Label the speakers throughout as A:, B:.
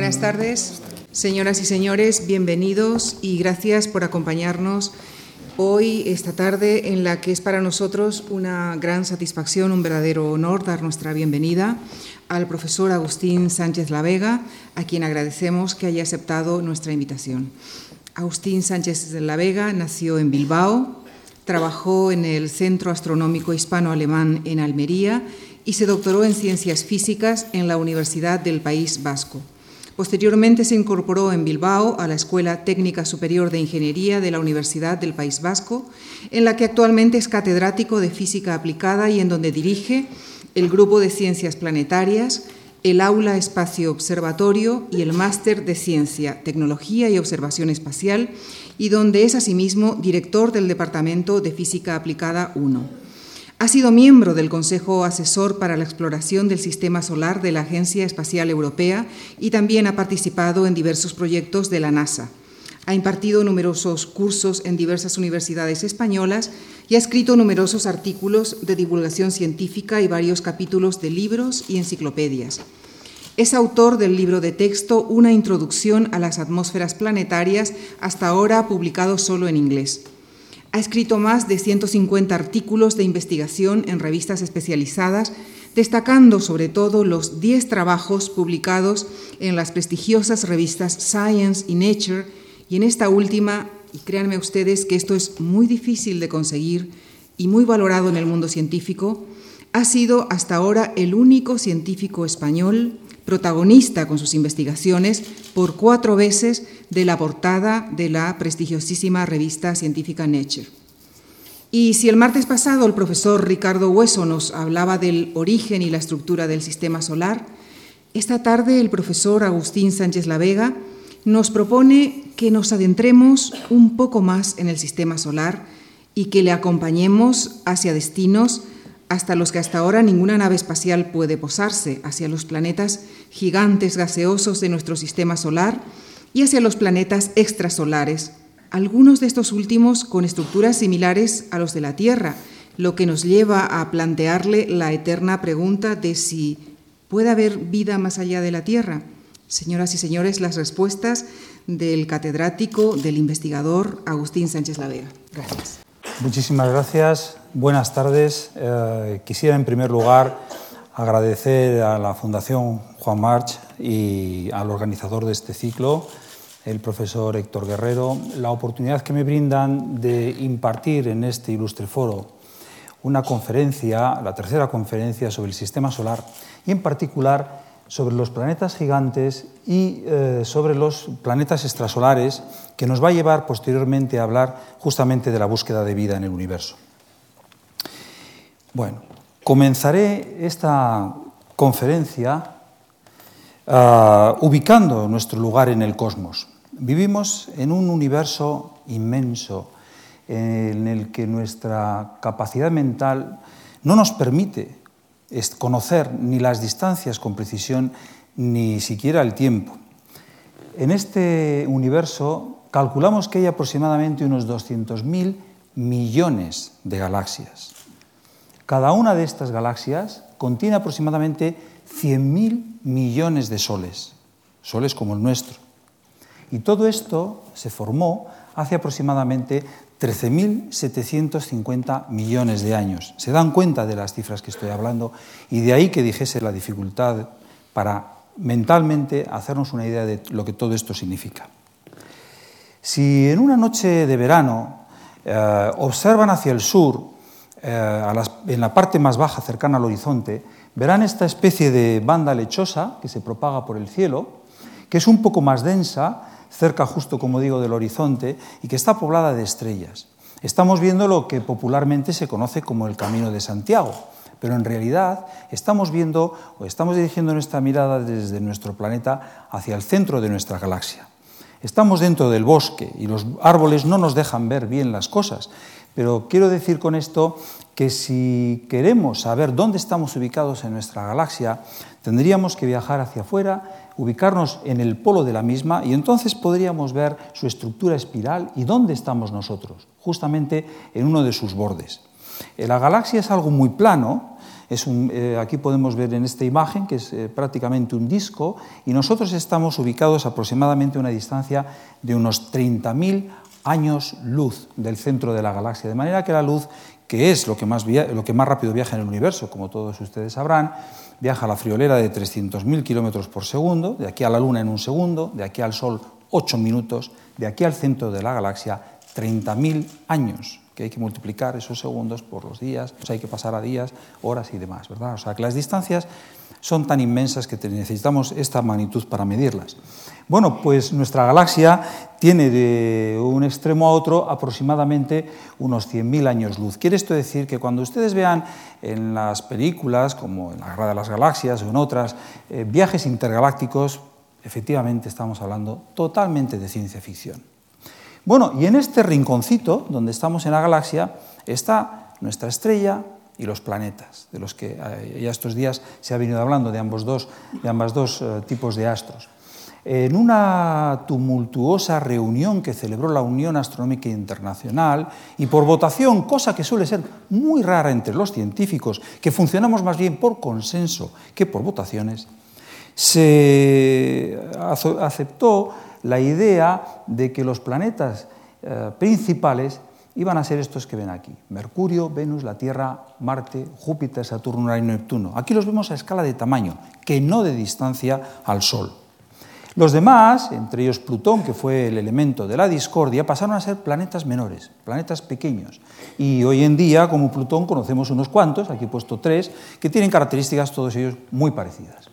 A: Buenas tardes, señoras y señores, bienvenidos y gracias por acompañarnos hoy, esta tarde, en la que es para nosotros una gran satisfacción, un verdadero honor dar nuestra bienvenida al profesor Agustín Sánchez La Vega, a quien agradecemos que haya aceptado nuestra invitación. Agustín Sánchez La Vega nació en Bilbao, trabajó en el Centro Astronómico Hispano-Alemán en Almería y se doctoró en Ciencias Físicas en la Universidad del País Vasco. Posteriormente se incorporó en Bilbao a la Escuela Técnica Superior de Ingeniería de la Universidad del País Vasco, en la que actualmente es catedrático de Física Aplicada y en donde dirige el Grupo de Ciencias Planetarias, el Aula Espacio Observatorio y el Máster de Ciencia, Tecnología y Observación Espacial, y donde es asimismo director del Departamento de Física Aplicada 1. Ha sido miembro del Consejo Asesor para la Exploración del Sistema Solar de la Agencia Espacial Europea y también ha participado en diversos proyectos de la NASA. Ha impartido numerosos cursos en diversas universidades españolas y ha escrito numerosos artículos de divulgación científica y varios capítulos de libros y enciclopedias. Es autor del libro de texto Una introducción a las atmósferas planetarias, hasta ahora publicado solo en inglés. Ha escrito más de 150 artículos de investigación en revistas especializadas, destacando sobre todo los 10 trabajos publicados en las prestigiosas revistas Science y Nature, y en esta última, y créanme ustedes que esto es muy difícil de conseguir y muy valorado en el mundo científico, ha sido hasta ahora el único científico español protagonista con sus investigaciones por cuatro veces de la portada de la prestigiosísima revista científica Nature. Y si el martes pasado el profesor Ricardo Hueso nos hablaba del origen y la estructura del sistema solar, esta tarde el profesor Agustín Sánchez La Vega nos propone que nos adentremos un poco más en el sistema solar y que le acompañemos hacia destinos hasta los que hasta ahora ninguna nave espacial puede posarse, hacia los planetas gigantes gaseosos de nuestro sistema solar y hacia los planetas extrasolares, algunos de estos últimos con estructuras similares a los de la Tierra, lo que nos lleva a plantearle la eterna pregunta de si puede haber vida más allá de la Tierra. Señoras y señores, las respuestas del catedrático, del investigador Agustín Sánchez Lavega. Gracias.
B: Muchísimas gracias. Buenas tardes. Eh, quisiera en primer lugar agradecer a la Fundación Juan March y al organizador de este ciclo, el profesor Héctor Guerrero, la oportunidad que me brindan de impartir en este ilustre foro una conferencia, la tercera conferencia sobre el sistema solar y en particular sobre los planetas gigantes y eh, sobre los planetas extrasolares, que nos va a llevar posteriormente a hablar justamente de la búsqueda de vida en el universo. Bueno, comenzaré esta conferencia uh, ubicando nuestro lugar en el cosmos. Vivimos en un universo inmenso en el que nuestra capacidad mental no nos permite conocer ni las distancias con precisión ni siquiera el tiempo. En este universo calculamos que hay aproximadamente unos 200.000 millones de galaxias. Cada una de estas galaxias contiene aproximadamente 100.000 millones de soles, soles como el nuestro. Y todo esto se formó hace aproximadamente 13.750 millones de años. Se dan cuenta de las cifras que estoy hablando y de ahí que dijese la dificultad para mentalmente hacernos una idea de lo que todo esto significa. Si en una noche de verano eh, observan hacia el sur, eh, en la parte más baja, cercana al horizonte, verán esta especie de banda lechosa que se propaga por el cielo, que es un poco más densa, cerca justo, como digo, del horizonte, y que está poblada de estrellas. Estamos viendo lo que popularmente se conoce como el Camino de Santiago, pero en realidad estamos viendo o estamos dirigiendo nuestra mirada desde nuestro planeta hacia el centro de nuestra galaxia. Estamos dentro del bosque y los árboles no nos dejan ver bien las cosas, pero quiero decir con esto que si queremos saber dónde estamos ubicados en nuestra galaxia, tendríamos que viajar hacia afuera, ubicarnos en el polo de la misma y entonces podríamos ver su estructura espiral y dónde estamos nosotros, justamente en uno de sus bordes. La galaxia es algo muy plano, Es eh, aquí podemos ver en esta imagen que es eh, prácticamente un disco y nosotros estamos ubicados aproximadamente a una distancia de unos 30.000 años luz del centro de la galaxia, de manera que la luz, que es lo que más, lo que más rápido viaja en el universo, como todos ustedes sabrán, viaja a la friolera de 300.000 kilómetros por segundo, de aquí a la Luna en un segundo, de aquí al Sol 8 minutos, de aquí al centro de la galaxia 30.000 años, que hay que multiplicar esos segundos por los días, o hay que pasar a días, horas y demás, ¿verdad? O sea, que las distancias son tan inmensas que necesitamos esta magnitud para medirlas. Bueno, pues nuestra galaxia tiene de un extremo a otro aproximadamente unos 100.000 años luz. Quiere esto decir que cuando ustedes vean en las películas, como en la Guerra de las Galaxias o en otras, eh, viajes intergalácticos, efectivamente estamos hablando totalmente de ciencia ficción. Bueno, y en este rinconcito donde estamos en la galaxia está nuestra estrella y los planetas, de los que eh, ya estos días se ha venido hablando de ambos dos, de ambas dos eh, tipos de astros. En una tumultuosa reunión que celebró la Unión Astronómica Internacional y por votación, cosa que suele ser muy rara entre los científicos, que funcionamos más bien por consenso que por votaciones, se aceptó la idea de que los planetas eh, principales iban a ser estos que ven aquí, Mercurio, Venus, la Tierra, Marte, Júpiter, Saturno, y Neptuno. Aquí los vemos a escala de tamaño, que no de distancia al Sol. Los demás, entre ellos Plutón, que fue el elemento de la discordia, pasaron a ser planetas menores, planetas pequeños. Y hoy en día, como Plutón, conocemos unos cuantos, aquí he puesto tres, que tienen características todos ellos muy parecidas.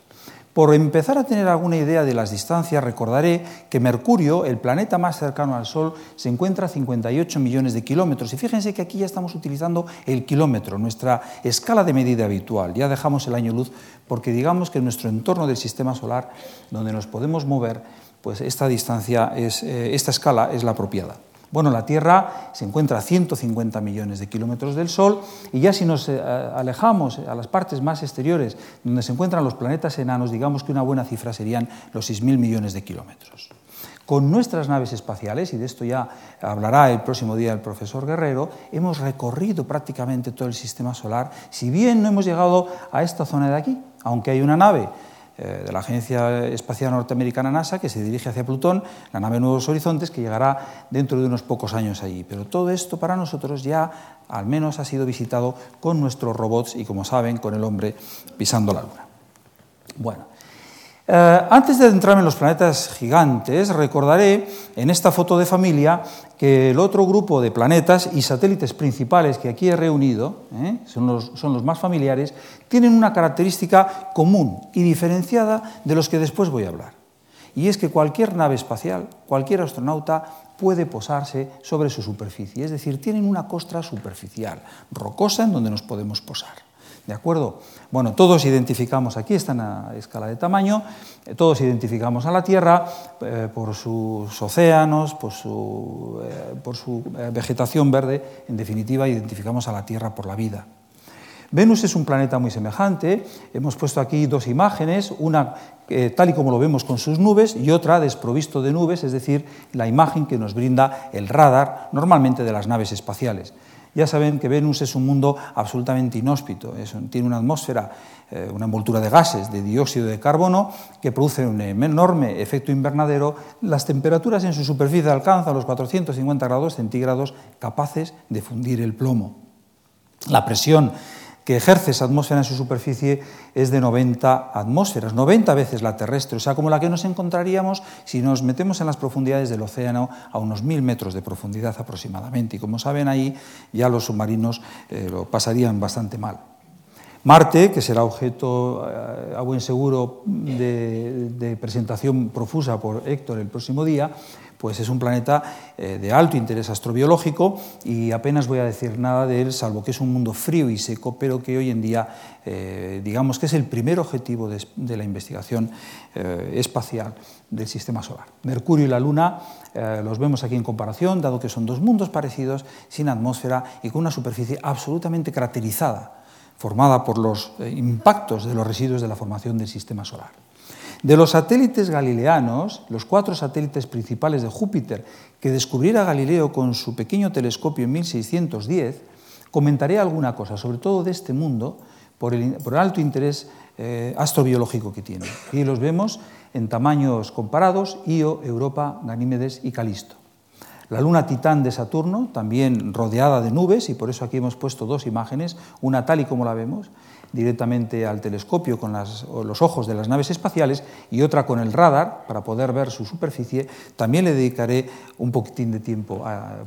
B: Por empezar a tener alguna idea de las distancias, recordaré que Mercurio, el planeta más cercano al Sol, se encuentra a 58 millones de kilómetros. Y fíjense que aquí ya estamos utilizando el kilómetro, nuestra escala de medida habitual. Ya dejamos el año luz porque digamos que en nuestro entorno del sistema solar, donde nos podemos mover, pues esta distancia, es, eh, esta escala es la apropiada. Bueno, la Tierra se encuentra a 150 millones de kilómetros del Sol y ya si nos eh, alejamos a las partes más exteriores, donde se encuentran los planetas enanos, digamos que una buena cifra serían los 6.000 millones de kilómetros. Con nuestras naves espaciales, y de esto ya hablará el próximo día el profesor Guerrero, hemos recorrido prácticamente todo el sistema solar, si bien no hemos llegado a esta zona de aquí, aunque hay una nave de la Agencia Espacial Norteamericana NASA que se dirige hacia Plutón, la nave Nuevos Horizontes, que llegará dentro de unos pocos años allí. Pero todo esto para nosotros ya al menos ha sido visitado con nuestros robots y, como saben, con el hombre pisando la Luna. Bueno, eh, antes de adentrarme en los planetas gigantes, recordaré en esta foto de familia que el otro grupo de planetas y satélites principales que aquí he reunido, eh, son, los, son los más familiares, tienen una característica común y diferenciada de los que después voy a hablar. Y es que cualquier nave espacial, cualquier astronauta puede posarse sobre su superficie, es decir, tienen una costra superficial, rocosa en donde nos podemos posar. ¿De acuerdo? Bueno, todos identificamos, aquí está en la escala de tamaño, eh, todos identificamos a la Tierra eh, por sus océanos, por su, eh, por su vegetación verde, en definitiva identificamos a la Tierra por la vida. Venus es un planeta muy semejante, hemos puesto aquí dos imágenes, una tal y como lo vemos con sus nubes y otra desprovisto de nubes, es decir, la imagen que nos brinda el radar normalmente de las naves espaciales. Ya saben que Venus es un mundo absolutamente inhóspito, tiene una atmósfera, eh, una envoltura de gases, de dióxido de carbono, que produce un enorme efecto invernadero. Las temperaturas en su superficie alcanzan los 450 grados centígrados, capaces de fundir el plomo. La presión que ejerce esa atmósfera en su superficie es de 90 atmósferas, 90 veces la terrestre, o sea, como la que nos encontraríamos si nos metemos en las profundidades del océano a unos mil metros de profundidad aproximadamente. Y como saben, ahí ya los submarinos eh, lo pasarían bastante mal. Marte, que será objeto eh, a buen seguro de presentación profusa por Héctor el próximo día, pues es un planeta eh, de alto interés astrobiológico y apenas voy a decir nada de él, salvo que es un mundo frío y seco, pero que hoy en día, eh, digamos que es el primer objetivo de, la investigación eh, espacial del sistema solar. Mercurio y la Luna los vemos aquí en comparación, dado que son dos mundos parecidos, sin atmósfera y con una superficie absolutamente caracterizada, formada por los impactos de los residuos de la formación del sistema solar. De los satélites galileanos, los cuatro satélites principales de Júpiter que descubriera Galileo con su pequeño telescopio en 1610, comentaré alguna cosa, sobre todo de este mundo, por el, alto interés eh, astrobiológico que tienen. Y los vemos en tamaños comparados, Io, Europa, Ganímedes y Calisto. La luna Titán de Saturno, también rodeada de nubes, y por eso aquí hemos puesto dos imágenes, una tal y como la vemos, directamente al telescopio con los ojos de las naves espaciales y otra con el radar para poder ver su superficie, también le dedicaré un poquitín de tiempo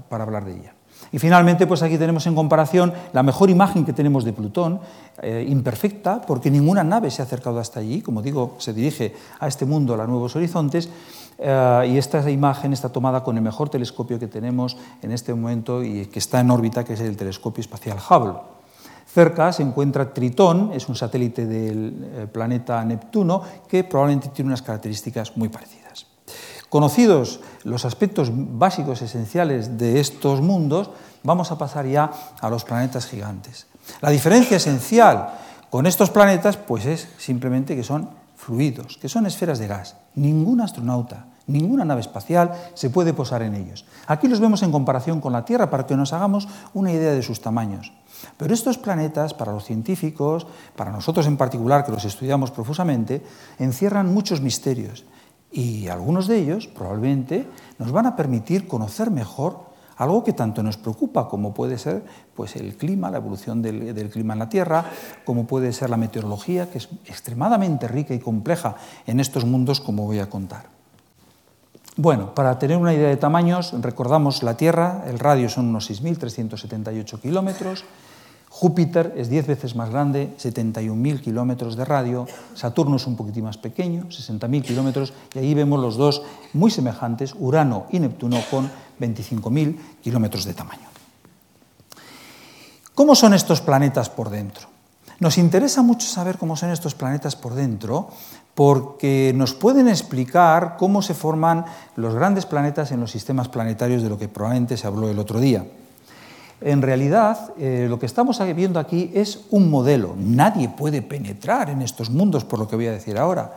B: para hablar de ella. Y finalmente, pues aquí tenemos en comparación la mejor imagen que tenemos de Plutón, eh, imperfecta, porque ninguna nave se ha acercado hasta allí, como digo, se dirige a este mundo, a nuevos horizontes, eh, y esta imagen está tomada con el mejor telescopio que tenemos en este momento y que está en órbita, que es el telescopio espacial Hubble. Cerca se encuentra Tritón, es un satélite del eh, planeta Neptuno, que probablemente tiene unas características muy parecidas. Conocidos los aspectos básicos esenciales de estos mundos, vamos a pasar ya a los planetas gigantes. La diferencia esencial con estos planetas pues es simplemente que son fluidos, que son esferas de gas. Ningún astronauta, ninguna nave espacial se puede posar en ellos. Aquí los vemos en comparación con la Tierra para que nos hagamos una idea de sus tamaños. Pero estos planetas, para los científicos, para nosotros en particular, que los estudiamos profusamente, encierran muchos misterios. Y algunos de ellos probablemente nos van a permitir conocer mejor algo que tanto nos preocupa como puede ser pues, el clima, la evolución del, del, clima en la Tierra, como puede ser la meteorología, que es extremadamente rica y compleja en estos mundos, como voy a contar. Bueno, para tener una idea de tamaños, recordamos la Tierra, el radio son unos 6.378 kilómetros, Júpiter es 10 veces más grande, 71.000 kilómetros de radio, Saturno es un poquitín más pequeño, 60.000 kilómetros, y ahí vemos los dos muy semejantes, Urano y Neptuno, con 25.000 kilómetros de tamaño. ¿Cómo son estos planetas por dentro? Nos interesa mucho saber cómo son estos planetas por dentro porque nos pueden explicar cómo se forman los grandes planetas en los sistemas planetarios de lo que probablemente se habló el otro día. En realidad, eh, lo que estamos viendo aquí es un modelo. Nadie puede penetrar en estos mundos, por lo que voy a decir ahora.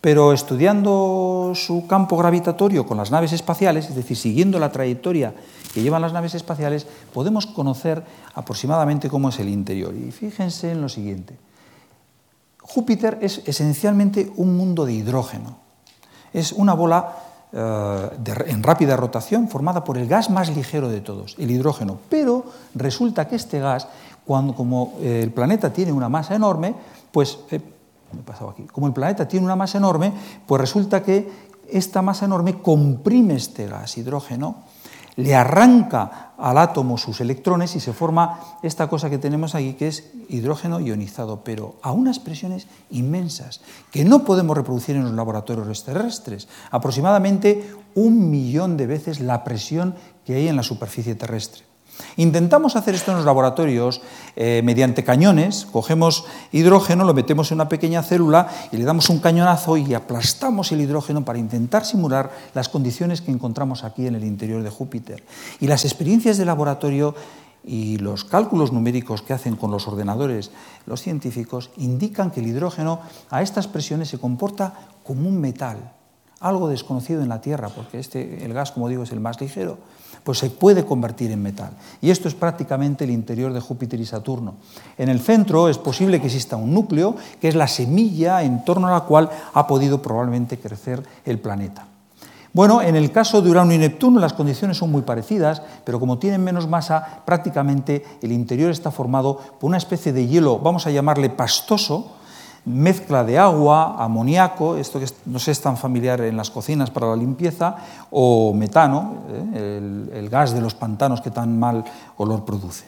B: Pero estudiando su campo gravitatorio con las naves espaciales, es decir, siguiendo la trayectoria que llevan las naves espaciales, podemos conocer aproximadamente cómo es el interior. Y fíjense en lo siguiente. Júpiter es esencialmente un mundo de hidrógeno. Es una bola eh, en rápida rotación formada por el gas más ligero de todos, el hidrógeno. Pero resulta que este gas, cuando, como eh, el planeta tiene una masa enorme, pues, eh, aquí? como el planeta tiene una masa enorme, pues resulta que esta masa enorme comprime este gas hidrógeno le arranca al átomo sus electrones y se forma esta cosa que tenemos aquí, que es hidrógeno ionizado, pero a unas presiones inmensas, que no podemos reproducir en los laboratorios terrestres, aproximadamente un millón de veces la presión que hay en la superficie terrestre. Intentamos hacer esto en los laboratorios eh, mediante cañones, cogemos hidrógeno, lo metemos en una pequeña célula y le damos un cañonazo y aplastamos el hidrógeno para intentar simular las condiciones que encontramos aquí en el interior de Júpiter. Y las experiencias de laboratorio y los cálculos numéricos que hacen con los ordenadores los científicos indican que el hidrógeno a estas presiones se comporta como un metal, algo desconocido en la Tierra, porque este, el gas, como digo, es el más ligero pues se puede convertir en metal. Y esto es prácticamente el interior de Júpiter y Saturno. En el centro es posible que exista un núcleo, que es la semilla en torno a la cual ha podido probablemente crecer el planeta. Bueno, en el caso de Urano y Neptuno las condiciones son muy parecidas, pero como tienen menos masa, prácticamente el interior está formado por una especie de hielo, vamos a llamarle pastoso, mezcla de agua, amoníaco, esto que no es tan familiar en las cocinas para la limpieza, o metano, eh, el, el gas de los pantanos que tan mal olor produce.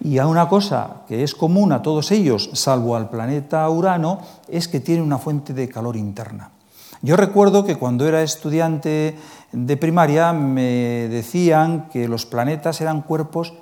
B: Y a una cosa que es común a todos ellos, salvo al planeta Urano, es que tiene una fuente de calor interna. Yo recuerdo que cuando era estudiante de primaria me decían que los planetas eran cuerpos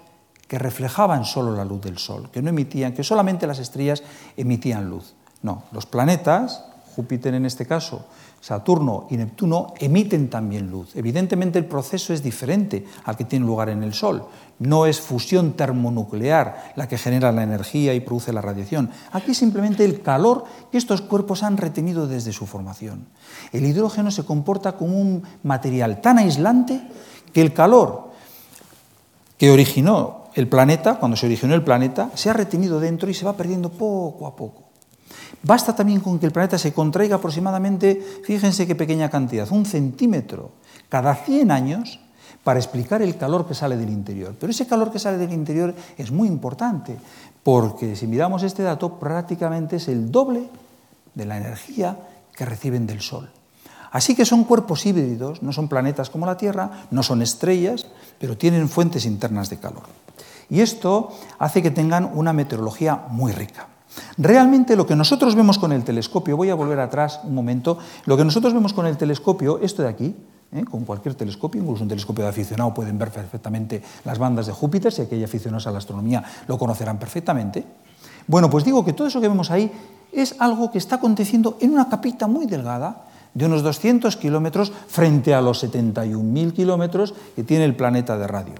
B: que reflejaban solo la luz del Sol, que no emitían, que solamente las estrellas emitían luz. No, los planetas, Júpiter en este caso, Saturno y Neptuno, emiten también luz. Evidentemente el proceso es diferente al que tiene lugar en el Sol. No es fusión termonuclear la que genera la energía y produce la radiación. Aquí simplemente el calor que estos cuerpos han retenido desde su formación. El hidrógeno se comporta como un material tan aislante que el calor que originó el planeta, cuando se originó el planeta, se ha retenido dentro y se va perdiendo poco a poco. Basta también con que el planeta se contraiga aproximadamente, fíjense qué pequeña cantidad, un centímetro cada 100 años para explicar el calor que sale del interior. Pero ese calor que sale del interior es muy importante, porque si miramos este dato, prácticamente es el doble de la energía que reciben del Sol. Así que son cuerpos híbridos, no son planetas como la Tierra, no son estrellas, pero tienen fuentes internas de calor. Y esto hace que tengan una meteorología muy rica. Realmente lo que nosotros vemos con el telescopio, voy a volver atrás un momento, lo que nosotros vemos con el telescopio, esto de aquí, ¿eh? con cualquier telescopio, incluso un telescopio de aficionado pueden ver perfectamente las bandas de Júpiter, si hay aficionados a la astronomía lo conocerán perfectamente. Bueno, pues digo que todo eso que vemos ahí es algo que está aconteciendo en una capita muy delgada, de unos 200 kilómetros frente a los 71.000 kilómetros que tiene el planeta de radio.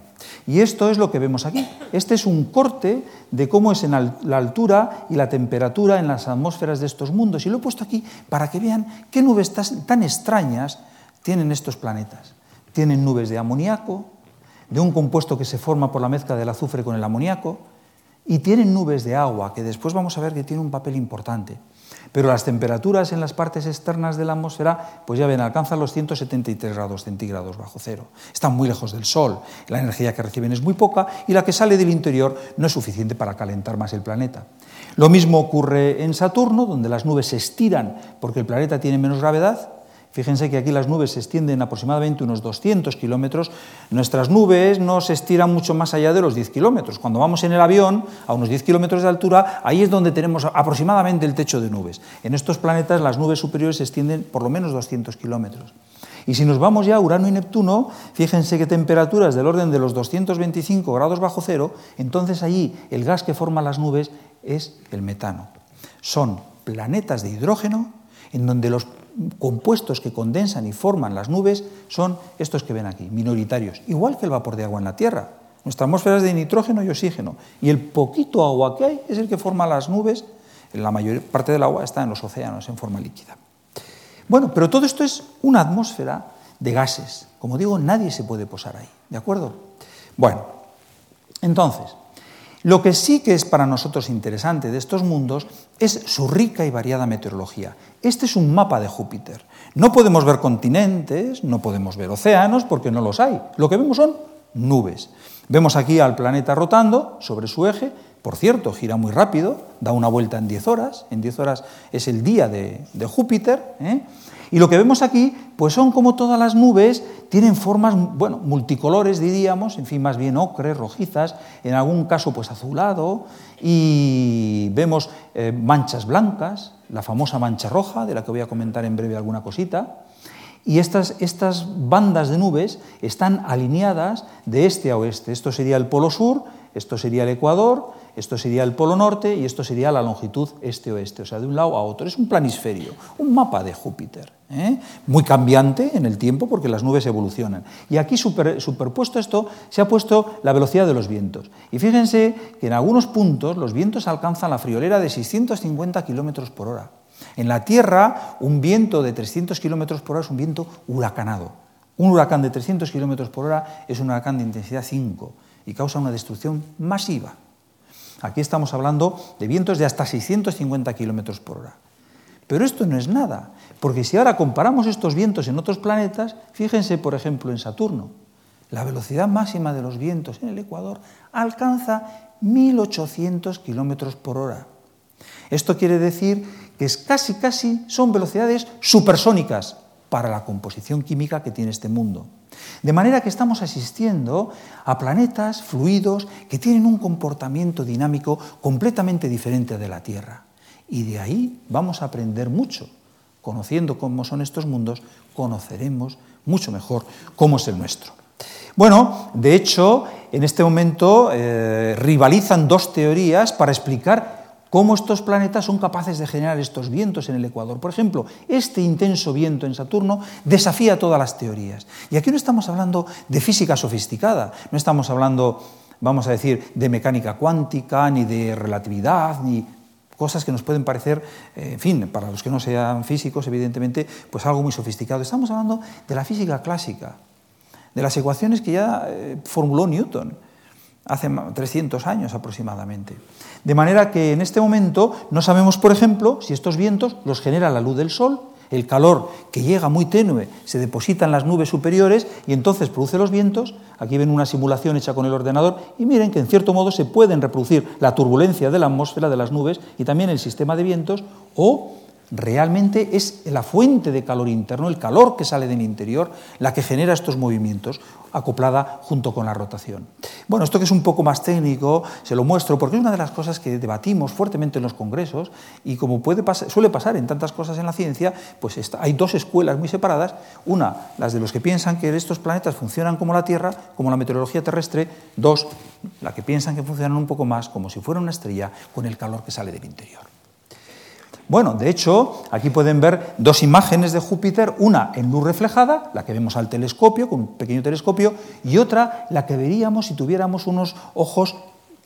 B: Y esto es lo que vemos aquí. Este es un corte de cómo es en la altura y la temperatura en las atmósferas de estos mundos. Y lo he puesto aquí para que vean qué nubes tan extrañas tienen estos planetas. Tienen nubes de amoníaco, de un compuesto que se forma por la mezcla del azufre con el amoníaco, y tienen nubes de agua, que después vamos a ver que tiene un papel importante. Pero las temperaturas en las partes externas de la atmósfera, pues ya ven, alcanzan los 173 grados centígrados bajo cero. Están muy lejos del Sol, la energía que reciben es muy poca y la que sale del interior no es suficiente para calentar más el planeta. Lo mismo ocurre en Saturno, donde las nubes se estiran porque el planeta tiene menos gravedad Fíjense que aquí las nubes se extienden aproximadamente unos 200 kilómetros. Nuestras nubes no se estiran mucho más allá de los 10 kilómetros. Cuando vamos en el avión a unos 10 kilómetros de altura, ahí es donde tenemos aproximadamente el techo de nubes. En estos planetas las nubes superiores se extienden por lo menos 200 kilómetros. Y si nos vamos ya a Urano y Neptuno, fíjense que temperaturas del orden de los 225 grados bajo cero, entonces allí el gas que forma las nubes es el metano. Son planetas de hidrógeno en donde los compuestos que condensan y forman las nubes son estos que ven aquí, minoritarios, igual que el vapor de agua en la Tierra. Nuestra atmósfera es de nitrógeno y oxígeno, y el poquito agua que hay es el que forma las nubes. La mayor parte del agua está en los océanos en forma líquida. Bueno, pero todo esto es una atmósfera de gases. Como digo, nadie se puede posar ahí, ¿de acuerdo? Bueno, entonces, lo que sí que es para nosotros interesante de estos mundos es su rica y variada meteorología. Este es un mapa de Júpiter. No podemos ver continentes, no podemos ver océanos porque no los hay. Lo que vemos son nubes. Vemos aquí al planeta rotando sobre su eje. Por cierto, gira muy rápido, da una vuelta en 10 horas. En 10 horas es el día de, Júpiter. ¿eh? Y lo que vemos aquí, pues son como todas las nubes, tienen formas, bueno, multicolores diríamos, en fin, más bien ocre, rojizas, en algún caso pues azulado, y vemos eh, manchas blancas, la famosa mancha roja, de la que voy a comentar en breve alguna cosita, y estas, estas bandas de nubes están alineadas de este a oeste. Esto sería el polo sur, esto sería el ecuador, esto sería el polo norte y esto sería la longitud este-oeste, o sea, de un lado a otro. Es un planisferio, un mapa de Júpiter, ¿eh? muy cambiante en el tiempo porque las nubes evolucionan. Y aquí superpuesto esto se ha puesto la velocidad de los vientos. Y fíjense que en algunos puntos los vientos alcanzan la friolera de 650 kilómetros por hora. En la Tierra, un viento de 300 kilómetros por hora es un viento huracanado. Un huracán de 300 kilómetros por hora es un huracán de intensidad 5 y causa una destrucción masiva. Aquí estamos hablando de vientos de hasta 650 kilómetros por hora. Pero esto no es nada, porque si ahora comparamos estos vientos en otros planetas, fíjense por ejemplo en Saturno, la velocidad máxima de los vientos en el Ecuador alcanza 1800 kilómetros por hora. Esto quiere decir que es casi, casi son velocidades supersónicas para la composición química que tiene este mundo. De manera que estamos asistiendo a planetas fluidos que tienen un comportamiento dinámico completamente diferente de la Tierra. Y de ahí vamos a aprender mucho. Conociendo cómo son estos mundos, conoceremos mucho mejor cómo es el nuestro. Bueno, de hecho, en este momento eh, rivalizan dos teorías para explicar cómo estos planetas son capaces de generar estos vientos en el Ecuador. Por ejemplo, este intenso viento en Saturno desafía todas las teorías. Y aquí no estamos hablando de física sofisticada, no estamos hablando, vamos a decir, de mecánica cuántica, ni de relatividad, ni cosas que nos pueden parecer, eh, en fin, para los que no sean físicos, evidentemente, pues algo muy sofisticado. Estamos hablando de la física clásica, de las ecuaciones que ya eh, formuló Newton. Hace 300 años aproximadamente. De manera que en este momento no sabemos, por ejemplo, si estos vientos los genera la luz del sol, el calor que llega muy tenue se deposita en las nubes superiores y entonces produce los vientos. Aquí ven una simulación hecha con el ordenador y miren que en cierto modo se pueden reproducir la turbulencia de la atmósfera de las nubes y también el sistema de vientos o realmente es la fuente de calor interno, el calor que sale del interior, la que genera estos movimientos, acoplada junto con la rotación. Bueno, esto que es un poco más técnico, se lo muestro porque es una de las cosas que debatimos fuertemente en los congresos y como suele pasar en tantas cosas en la ciencia, pues hay dos escuelas muy separadas, una, las de los que piensan que estos planetas funcionan como la Tierra, como la meteorología terrestre, dos, la que piensan que funcionan un poco más como si fuera una estrella con el calor que sale del interior. Bueno, de hecho, aquí pueden ver dos imágenes de Júpiter, una en luz reflejada, la que vemos al telescopio, con un pequeño telescopio, y otra la que veríamos si tuviéramos unos ojos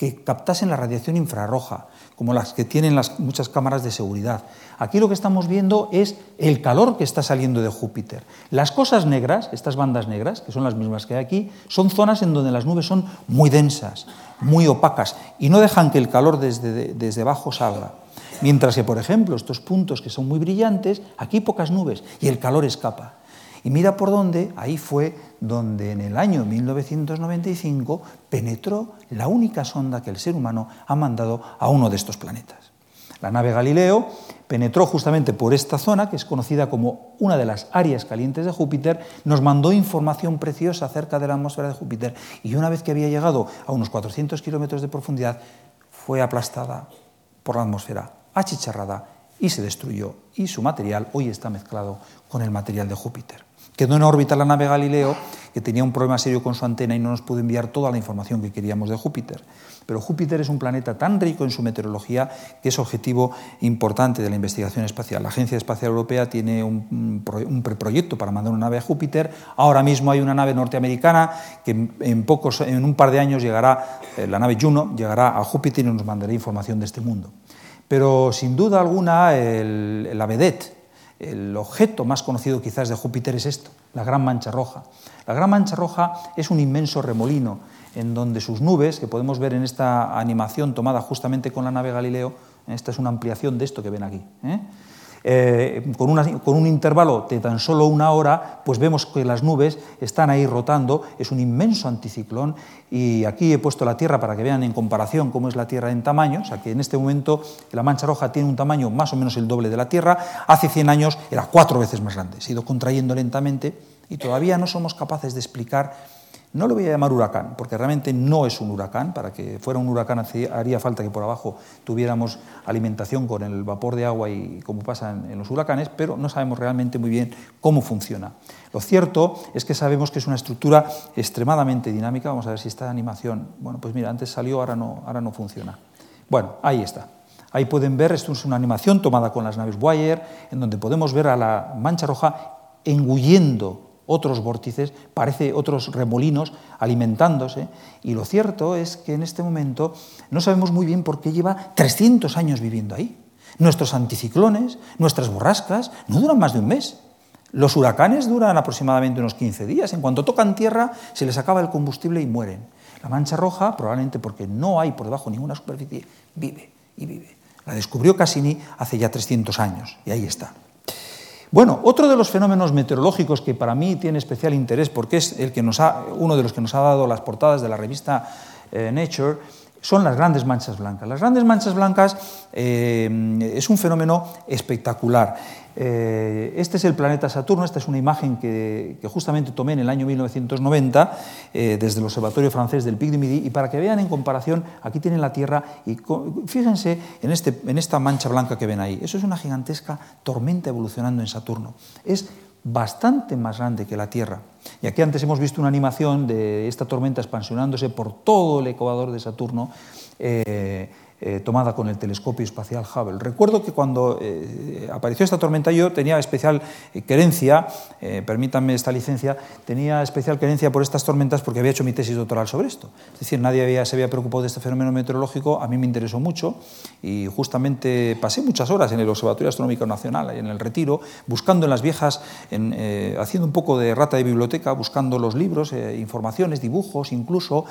B: que captasen la radiación infrarroja, como las que tienen las, muchas cámaras de seguridad. Aquí lo que estamos viendo es el calor que está saliendo de Júpiter. Las cosas negras, estas bandas negras, que son las mismas que hay aquí, son zonas en donde las nubes son muy densas, muy opacas, y no dejan que el calor desde, desde abajo salga. Mientras que, por ejemplo, estos puntos que son muy brillantes, aquí pocas nubes y el calor escapa. Y mira por dónde, ahí fue donde en el año 1995 penetró la única sonda que el ser humano ha mandado a uno de estos planetas. La nave Galileo penetró justamente por esta zona, que es conocida como una de las áreas calientes de Júpiter, nos mandó información preciosa acerca de la atmósfera de Júpiter y una vez que había llegado a unos 400 kilómetros de profundidad, fue aplastada por la atmósfera achicharrada y se destruyó. Y su material hoy está mezclado con el material de Júpiter. Quedó en órbita la nave Galileo, que tenía un problema serio con su antena y no nos pudo enviar toda la información que queríamos de Júpiter. Pero Júpiter es un planeta tan rico en su meteorología que es objetivo importante de la investigación espacial. La Agencia Espacial Europea tiene un, un preproyecto para mandar una nave a Júpiter. Ahora mismo hay una nave norteamericana que en, pocos, en un par de años llegará, eh, la nave Juno, llegará a Júpiter y nos mandará información de este mundo. Pero sin duda alguna, la vedette, el objeto más conocido quizás de Júpiter es esto, la Gran Mancha Roja. La Gran Mancha Roja es un inmenso remolino en donde sus nubes, que podemos ver en esta animación tomada justamente con la nave Galileo, esta es una ampliación de esto que ven aquí. ¿eh? Eh, con, un intervalo de tan solo una hora, pues vemos que las nubes están ahí rotando, es un inmenso anticiclón y aquí he puesto la Tierra para que vean en comparación cómo es la Tierra en tamaño, o sea que en este momento la Mancha Roja tiene un tamaño más o menos el doble de la Tierra, hace 100 años era cuatro veces más grande, se ha ido contrayendo lentamente y todavía no somos capaces de explicar no lo voy a llamar huracán, porque realmente no es un huracán. Para que fuera un huracán haría falta que por abajo tuviéramos alimentación con el vapor de agua y como pasa en, los huracanes, pero no sabemos realmente muy bien cómo funciona. Lo cierto es que sabemos que es una estructura extremadamente dinámica. Vamos a ver si esta animación, bueno, pues mira, antes salió, ahora no, ahora no funciona. Bueno, ahí está. Ahí pueden ver, esto es una animación tomada con las naves Wire, en donde podemos ver a la mancha roja engullendo otros vórtices, parece otros remolinos alimentándose. Y lo cierto es que en este momento no sabemos muy bien por qué lleva 300 años viviendo ahí. Nuestros anticiclones, nuestras borrascas, no duran más de un mes. Los huracanes duran aproximadamente unos 15 días. En cuanto tocan tierra, se les acaba el combustible y mueren. La mancha roja, probablemente porque no hay por debajo ninguna superficie, vive y vive. La descubrió Cassini hace ya 300 años y ahí está. Bueno, otro de los fenómenos meteorológicos que para mí tiene especial interés, porque es el que nos ha, uno de los que nos ha dado las portadas de la revista eh, Nature, son las grandes manchas blancas. Las grandes manchas blancas eh, es un fenómeno espectacular. Eh, este es el planeta Saturno, esta es una imagen que, justamente tomé en el año 1990 eh, desde el Observatorio Francés del Pic de Midi y para que vean en comparación, aquí tienen la Tierra y fíjense en, este, en esta mancha blanca que ven ahí. Eso es una gigantesca tormenta evolucionando en Saturno. Es bastante más grande que la Tierra. Y aquí antes hemos visto una animación de esta tormenta expansionándose por todo el ecuador de Saturno. Eh, eh, tomada con el telescopio espacial Hubble. Recuerdo que cuando eh, apareció esta tormenta yo tenía especial eh, querencia, permítanme esta licencia, tenía especial querencia por estas tormentas porque había hecho mi tesis doctoral sobre esto. Es decir, nadie había, se había preocupado de este fenómeno meteorológico, a mí me interesó mucho y justamente pasé muchas horas en el Observatorio Astronómico Nacional, en el Retiro, buscando en las viejas, haciendo un poco de rata de biblioteca, buscando los libros, informaciones, dibujos, incluso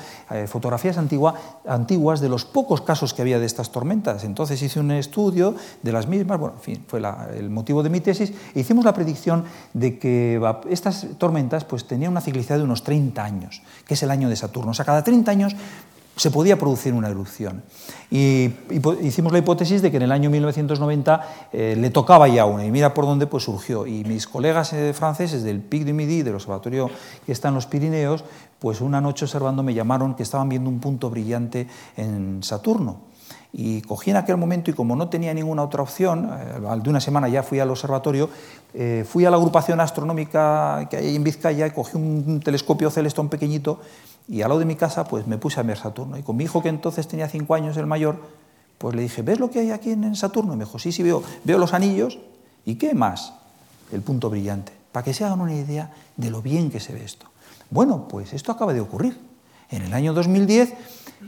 B: fotografías antiguas de los pocos casos que había de estas tormentas. Entonces hice un estudio de las mismas, bueno, en fin, fue el motivo de mi tesis, e hicimos la predicción de que estas tormentas pues, tenían una ciclicidad de unos 30 años, que es el año de Saturno. O sea, cada 30 años se podía producir una erupción. Y, hicimos la hipótesis de que en el año 1990 eh, le tocaba ya una, y mira por dónde pues, surgió. Y mis colegas eh, franceses del Pic du Midi, del observatorio que está en los Pirineos, pues una noche observando me llamaron que estaban viendo un punto brillante en Saturno. Y cogí en aquel momento y como no tenía ninguna otra opción, eh, al de una semana ya fui al observatorio, eh, fui a la agrupación astronómica que hay en Vizcaya y cogí un telescopio celestón pequeñito y al lado de mi casa pues me puse a ver Saturno. Y con mi hijo que entonces tenía cinco años, el mayor, pues le dije, ¿ves lo que hay aquí en Saturno? Y me dijo, sí, sí, veo, veo los anillos. ¿Y qué más? El punto brillante. Para que se hagan una idea de lo bien que se ve esto. Bueno, pues esto acaba de ocurrir. En el año 2010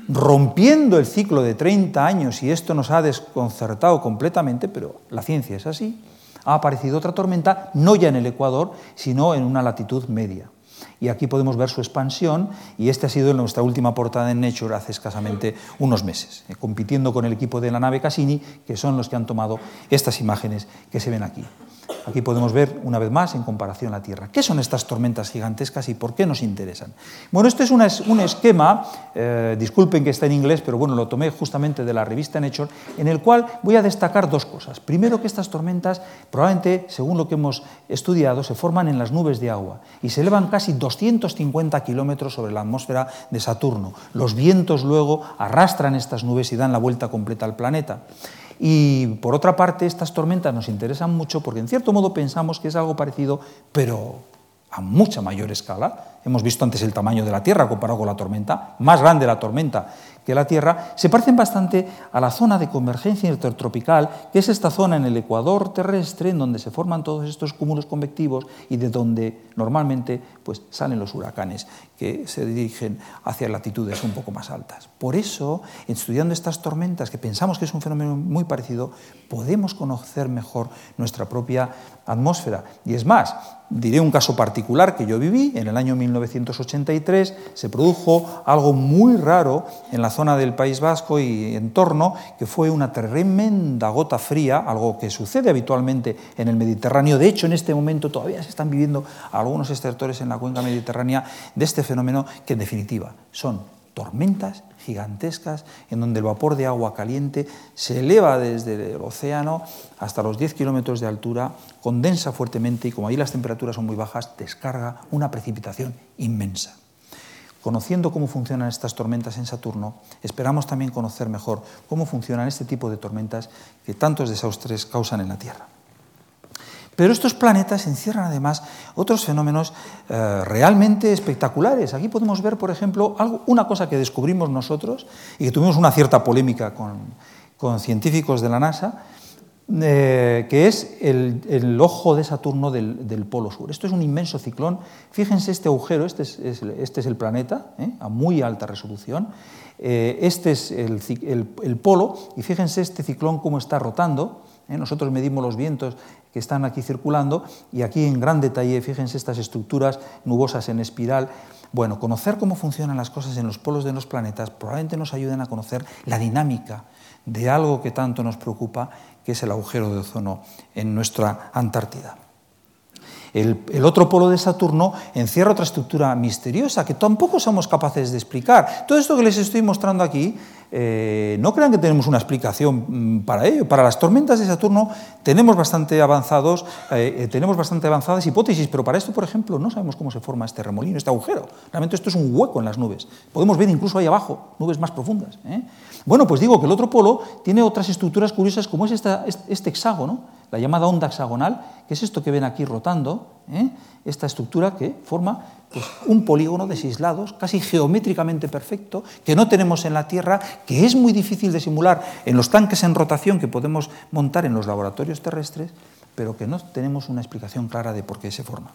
B: rompiendo el ciclo de 30 años, y esto nos ha desconcertado completamente, pero la ciencia es así, ha aparecido otra tormenta, no ya en el Ecuador, sino en una latitud media. Y aquí podemos ver su expansión, y esta ha sido nuestra última portada en Nature hace escasamente unos meses, eh, compitiendo con el equipo de la nave Cassini, que son los que han tomado estas imágenes que se ven aquí. Aquí podemos ver una vez más en comparación a la Tierra. ¿Qué son estas tormentas gigantescas y por qué nos interesan? Bueno, este es un esquema, eh, disculpen que está en inglés, pero bueno, lo tomé justamente de la revista Nature, en el cual voy a destacar dos cosas. Primero, que estas tormentas, probablemente, según lo que hemos estudiado, se forman en las nubes de agua y se elevan casi 250 kilómetros sobre la atmósfera de Saturno. Los vientos luego arrastran estas nubes y dan la vuelta completa al planeta. Y por otra parte, estas tormentas nos interesan mucho porque en cierto modo pensamos que es algo parecido, pero a mucha mayor escala. Hemos visto antes el tamaño de la Tierra comparado con la tormenta, más grande la tormenta que la Tierra, se parecen bastante a la zona de convergencia intertropical, que es esta zona en el ecuador terrestre en donde se forman todos estos cúmulos convectivos y de donde normalmente pues, salen los huracanes que se dirigen hacia latitudes un poco más altas. Por eso, estudiando estas tormentas, que pensamos que es un fenómeno muy parecido, podemos conocer mejor nuestra propia atmósfera. Y es más, diré un caso particular que yo viví en el año 1983, se produjo algo muy raro en la zona del País Vasco y en torno, que fue una tremenda gota fría, algo que sucede habitualmente en el Mediterráneo. De hecho, en este momento todavía se están viviendo algunos extractores en la cuenca mediterránea de este fenómeno que en definitiva son tormentas gigantescas en donde el vapor de agua caliente se eleva desde el océano hasta los 10 kilómetros de altura, condensa fuertemente y como ahí las temperaturas son muy bajas, descarga una precipitación inmensa. Conociendo cómo funcionan estas tormentas en Saturno, esperamos también conocer mejor cómo funcionan este tipo de tormentas que tantos desastres causan en la Tierra. Pero estos planetas encierran además otros fenómenos eh, realmente espectaculares. Aquí podemos ver, por ejemplo, algo, una cosa que descubrimos nosotros y que tuvimos una cierta polémica con, científicos de la NASA, eh, que es el, ojo de Saturno del, Polo Sur. Esto es un inmenso ciclón. Fíjense este agujero, este es, este es el planeta, ¿eh? a muy alta resolución. este es el, polo y fíjense este ciclón cómo está rotando. Nosotros medimos los vientos que están aquí circulando y aquí en gran detalle, fíjense estas estructuras nubosas en espiral. Bueno, conocer cómo funcionan las cosas en los polos de los planetas probablemente nos ayuden a conocer la dinámica de algo que tanto nos preocupa, que es el agujero de ozono en nuestra Antártida. El, otro polo de Saturno encierra otra estructura misteriosa que tampoco somos capaces de explicar. Todo esto que les estoy mostrando aquí eh, no crean que tenemos una explicación mm, para ello. Para las tormentas de Saturno tenemos bastante, avanzados, eh, eh, tenemos bastante avanzadas hipótesis, pero para esto, por ejemplo, no sabemos cómo se forma este remolino, este agujero. Realmente esto es un hueco en las nubes. Podemos ver incluso ahí abajo nubes más profundas. Bueno, pues digo que el otro polo tiene otras estructuras curiosas como es este hexágono, la llamada onda hexagonal, que es esto que ven aquí rotando, esta estructura que forma Pues un polígono de seis lados, casi geométricamente perfecto, que no tenemos en la Tierra, que es muy difícil de simular en los tanques en rotación que podemos montar en los laboratorios terrestres, pero que no tenemos una explicación clara de por qué se forma.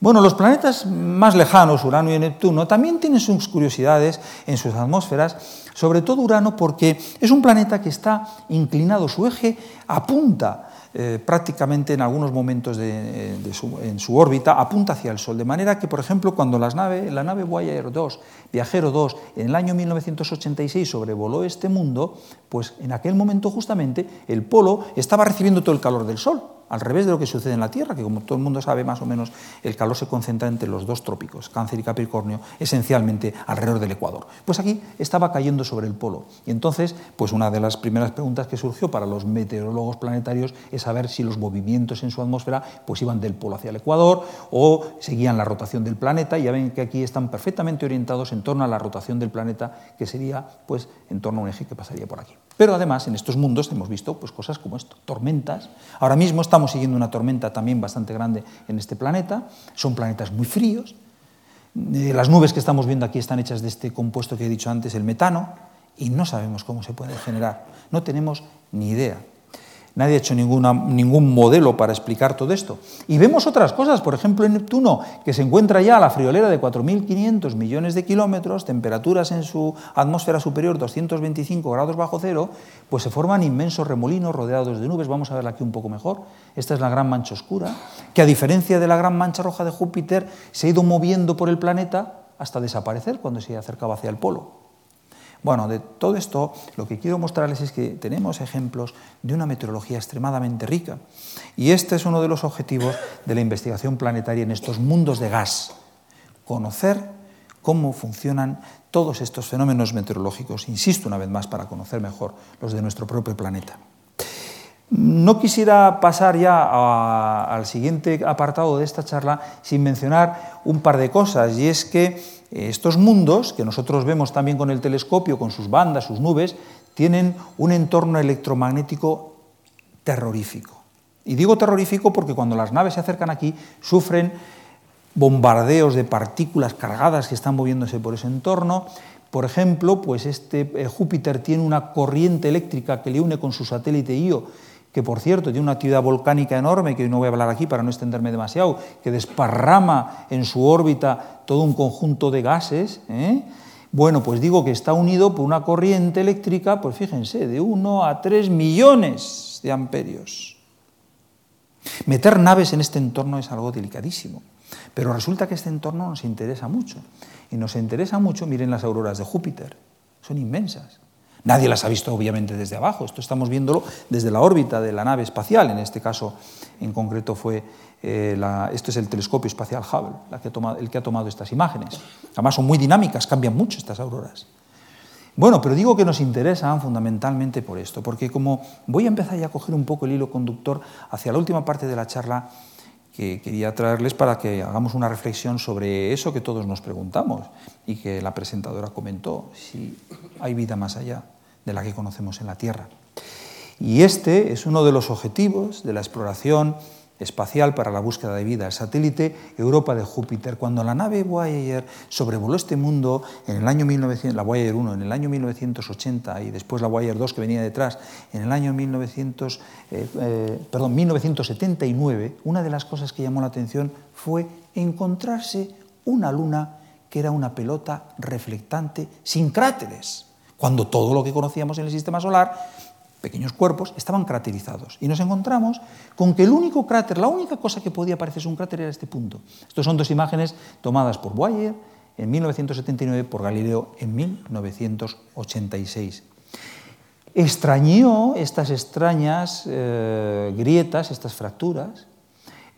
B: Bueno, los planetas más lejanos, Urano y Neptuno, también tienen sus curiosidades en sus atmósferas, sobre todo Urano porque es un planeta que está inclinado, su eje apunta eh, prácticamente en algunos momentos de, su, en su órbita apunta hacia el Sol. De manera que, por ejemplo, cuando las la nave Voyager 2, Viajero 2, en el año 1986 sobrevoló este mundo, pues en aquel momento justamente el polo estaba recibiendo todo el calor del Sol al revés de lo que sucede en la Tierra, que como todo el mundo sabe más o menos, el calor se concentra entre los dos trópicos, Cáncer y Capricornio, esencialmente alrededor del Ecuador. Pues aquí estaba cayendo sobre el polo. Y entonces, pues una de las primeras preguntas que surgió para los meteorólogos planetarios es saber si los movimientos en su atmósfera pues iban del polo hacia el Ecuador o seguían la rotación del planeta. Y ya ven que aquí están perfectamente orientados en torno a la rotación del planeta, que sería pues en torno a un eje que pasaría por aquí. Pero además, en estos mundos hemos visto pues, cosas como esto, tormentas. Ahora mismo estamos siguiendo una tormenta también bastante grande en este planeta. Son planetas muy fríos. Eh, las nubes que estamos viendo aquí están hechas de este compuesto que he dicho antes, el metano, y no sabemos cómo se puede generar. No tenemos ni idea. Nadie ha hecho ningún modelo para explicar todo esto. Y vemos otras cosas, por ejemplo, en Neptuno, que se encuentra ya a la friolera de 4.500 millones de kilómetros, temperaturas en su atmósfera superior 225 grados bajo cero, pues se forman inmensos remolinos rodeados de nubes. Vamos a verla aquí un poco mejor. Esta es la gran mancha oscura, que a diferencia de la gran mancha roja de Júpiter, se ha ido moviendo por el planeta hasta desaparecer cuando se acercaba hacia el polo. Bueno, de todo esto lo que quiero mostrarles es que tenemos ejemplos de una meteorología extremadamente rica. Y este es uno de los objetivos de la investigación planetaria en estos mundos de gas, conocer cómo funcionan todos estos fenómenos meteorológicos, insisto una vez más, para conocer mejor los de nuestro propio planeta. No quisiera pasar ya al siguiente apartado de esta charla sin mencionar un par de cosas, y es que estos mundos, que nosotros vemos también con el telescopio, con sus bandas, sus nubes, tienen un entorno electromagnético terrorífico. Y digo terrorífico porque cuando las naves se acercan aquí sufren bombardeos de partículas cargadas que están moviéndose por ese entorno. Por ejemplo, pues este eh, Júpiter tiene una corriente eléctrica que le une con su satélite Io que por cierto tiene una actividad volcánica enorme, que no voy a hablar aquí para no extenderme demasiado, que desparrama en su órbita todo un conjunto de gases, ¿eh? bueno, pues digo que está unido por una corriente eléctrica, pues fíjense, de 1 a 3 millones de amperios. Meter naves en este entorno es algo delicadísimo, pero resulta que este entorno nos interesa mucho. Y nos interesa mucho, miren las auroras de Júpiter, son inmensas. Nadie las ha visto obviamente desde abajo, esto estamos viéndolo desde la órbita de la nave espacial, en este caso en concreto fue, eh, esto es el telescopio espacial Hubble, el que ha tomado estas imágenes. Además son muy dinámicas, cambian mucho estas auroras. Bueno, pero digo que nos interesan fundamentalmente por esto, porque como voy a empezar ya a coger un poco el hilo conductor hacia la última parte de la charla, que quería traerles para que hagamos una reflexión sobre eso que todos nos preguntamos y que la presentadora comentó, si hay vida más allá de la que conocemos en la Tierra. Y este es uno de los objetivos de la exploración espacial para la búsqueda de vida, el satélite Europa de Júpiter. Cuando la nave Voyager sobrevoló este mundo en el año 1900, la Voyager 1 en el año 1980 y después la Voyager 2 que venía detrás en el año 1900, eh, eh, perdón, 1979, una de las cosas que llamó la atención fue encontrarse una luna que era una pelota reflectante sin cráteres, cuando todo lo que conocíamos en el sistema solar pequeños cuerpos, estaban craterizados. Y nos encontramos con que el único cráter, la única cosa que podía parecerse un cráter era este punto. Estas son dos imágenes tomadas por Boyer en 1979, por Galileo en 1986. Extrañó estas extrañas eh, grietas, estas fracturas,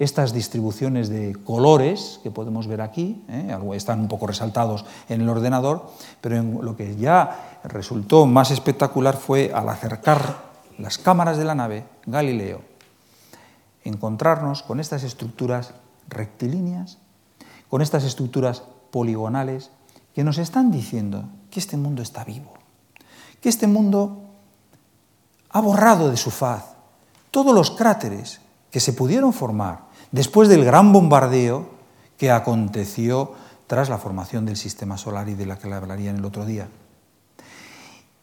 B: estas distribuciones de colores que podemos ver aquí, ¿eh? están un poco resaltados en el ordenador, pero lo que ya resultó más espectacular fue al acercar las cámaras de la nave Galileo, encontrarnos con estas estructuras rectilíneas, con estas estructuras poligonales que nos están diciendo que este mundo está vivo, que este mundo ha borrado de su faz todos los cráteres que se pudieron formar después del gran bombardeo que aconteció tras la formación del sistema solar y de la que le hablaría en el otro día.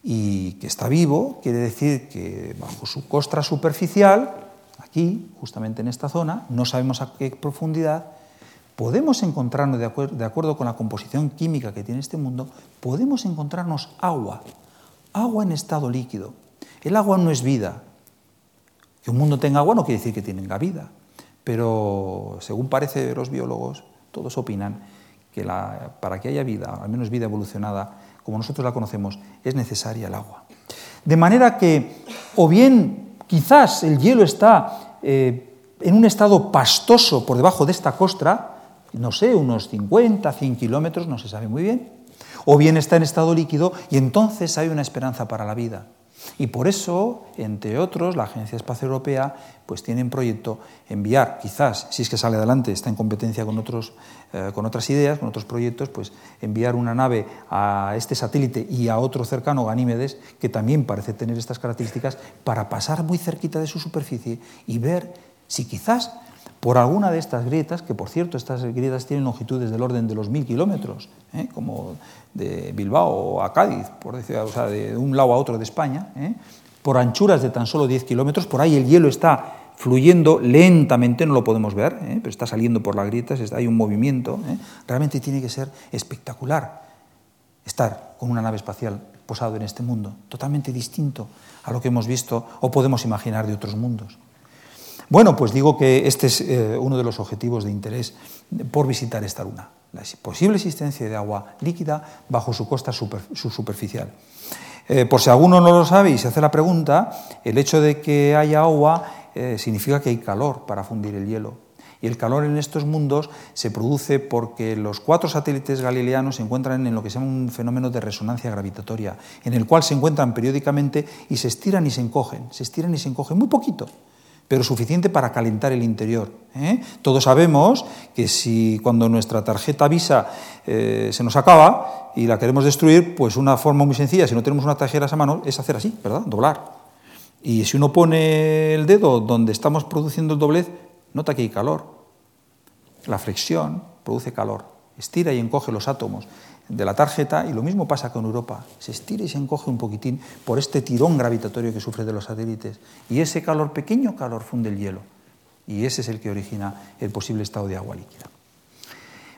B: Y que está vivo quiere decir que bajo su costra superficial, aquí, justamente en esta zona, no sabemos a qué profundidad, podemos encontrarnos, de, acuerdo con la composición química que tiene este mundo, podemos encontrarnos agua, agua en estado líquido. El agua no es vida. Que un mundo tenga agua no quiere decir que tenga vida, pero según parece los biólogos, todos opinan que para que haya vida, al menos vida evolucionada, como nosotros la conocemos, es necesaria el agua. De manera que, o bien quizás el hielo está eh, en un estado pastoso por debajo de esta costra, no sé, unos 50, 100 kilómetros, no se sabe muy bien, o bien está en estado líquido y entonces hay una esperanza para la vida. Y por eso, entre otros, la Agencia Espacial Europea pues tiene en proyecto enviar, quizás, si es que sale adelante, está en competencia con, otros, eh, con otras ideas, con otros proyectos, pues enviar una nave a este satélite y a otro cercano, Ganímedes, que también parece tener estas características, para pasar muy cerquita de su superficie y ver si quizás por alguna de estas grietas, que por cierto estas grietas tienen longitudes del orden de los mil kilómetros, ¿eh? como de Bilbao a Cádiz, por decir, o sea, de un lado a otro de España, ¿eh? por anchuras de tan solo 10 kilómetros, por ahí el hielo está fluyendo lentamente, no lo podemos ver, ¿eh? pero está saliendo por las grietas, hay un movimiento, realmente tiene que ser espectacular estar con una nave espacial posado en este mundo, totalmente distinto a lo que hemos visto o podemos imaginar de otros mundos. Bueno, pues digo que este es eh, uno de los objetivos de interés por visitar esta luna, la posible existencia de agua líquida bajo su costa su superficial. Eh, por si alguno no lo sabe y se hace la pregunta, el hecho de que haya agua eh, significa que hay calor para fundir el hielo. Y el calor en estos mundos se produce porque los cuatro satélites galileanos se encuentran en lo que se llama un fenómeno de resonancia gravitatoria, en el cual se encuentran periódicamente y se estiran y se encogen, se estiran y se encogen muy poquito pero suficiente para calentar el interior. ¿eh? Todos sabemos que si cuando nuestra tarjeta Visa eh, se nos acaba y la queremos destruir, pues una forma muy sencilla, si no tenemos una tarjeta a mano, es hacer así, ¿verdad? Doblar. Y si uno pone el dedo donde estamos produciendo el doblez, nota que hay calor. La flexión produce calor, estira y encoge los átomos de la tarjeta y lo mismo pasa con Europa. Se estira y se encoge un poquitín por este tirón gravitatorio que sufre de los satélites. Y ese calor, pequeño calor, funde el hielo. Y ese es el que origina el posible estado de agua líquida.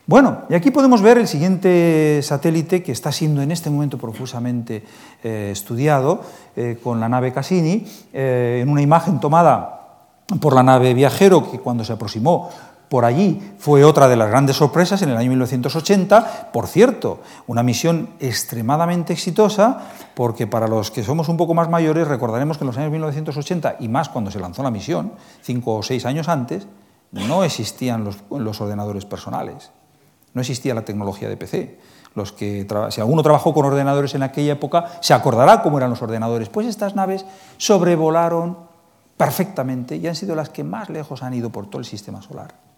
B: Bueno, y aquí podemos ver el siguiente satélite que está siendo en este momento profusamente eh, estudiado eh, con la nave Cassini, eh, en una imagen tomada por la nave Viajero que cuando se aproximó por allí fue otra de las grandes sorpresas en el año 1980. Por cierto, una misión extremadamente exitosa, porque para los que somos un poco más mayores recordaremos que en los años 1980, y más cuando se lanzó la misión, cinco o seis años antes, no existían los, ordenadores personales, no existía la tecnología de PC. Los que si alguno trabajó con ordenadores en aquella época, se acordará cómo eran los ordenadores. Pues estas naves sobrevolaron perfectamente y han sido las que más lejos han ido por todo el sistema solar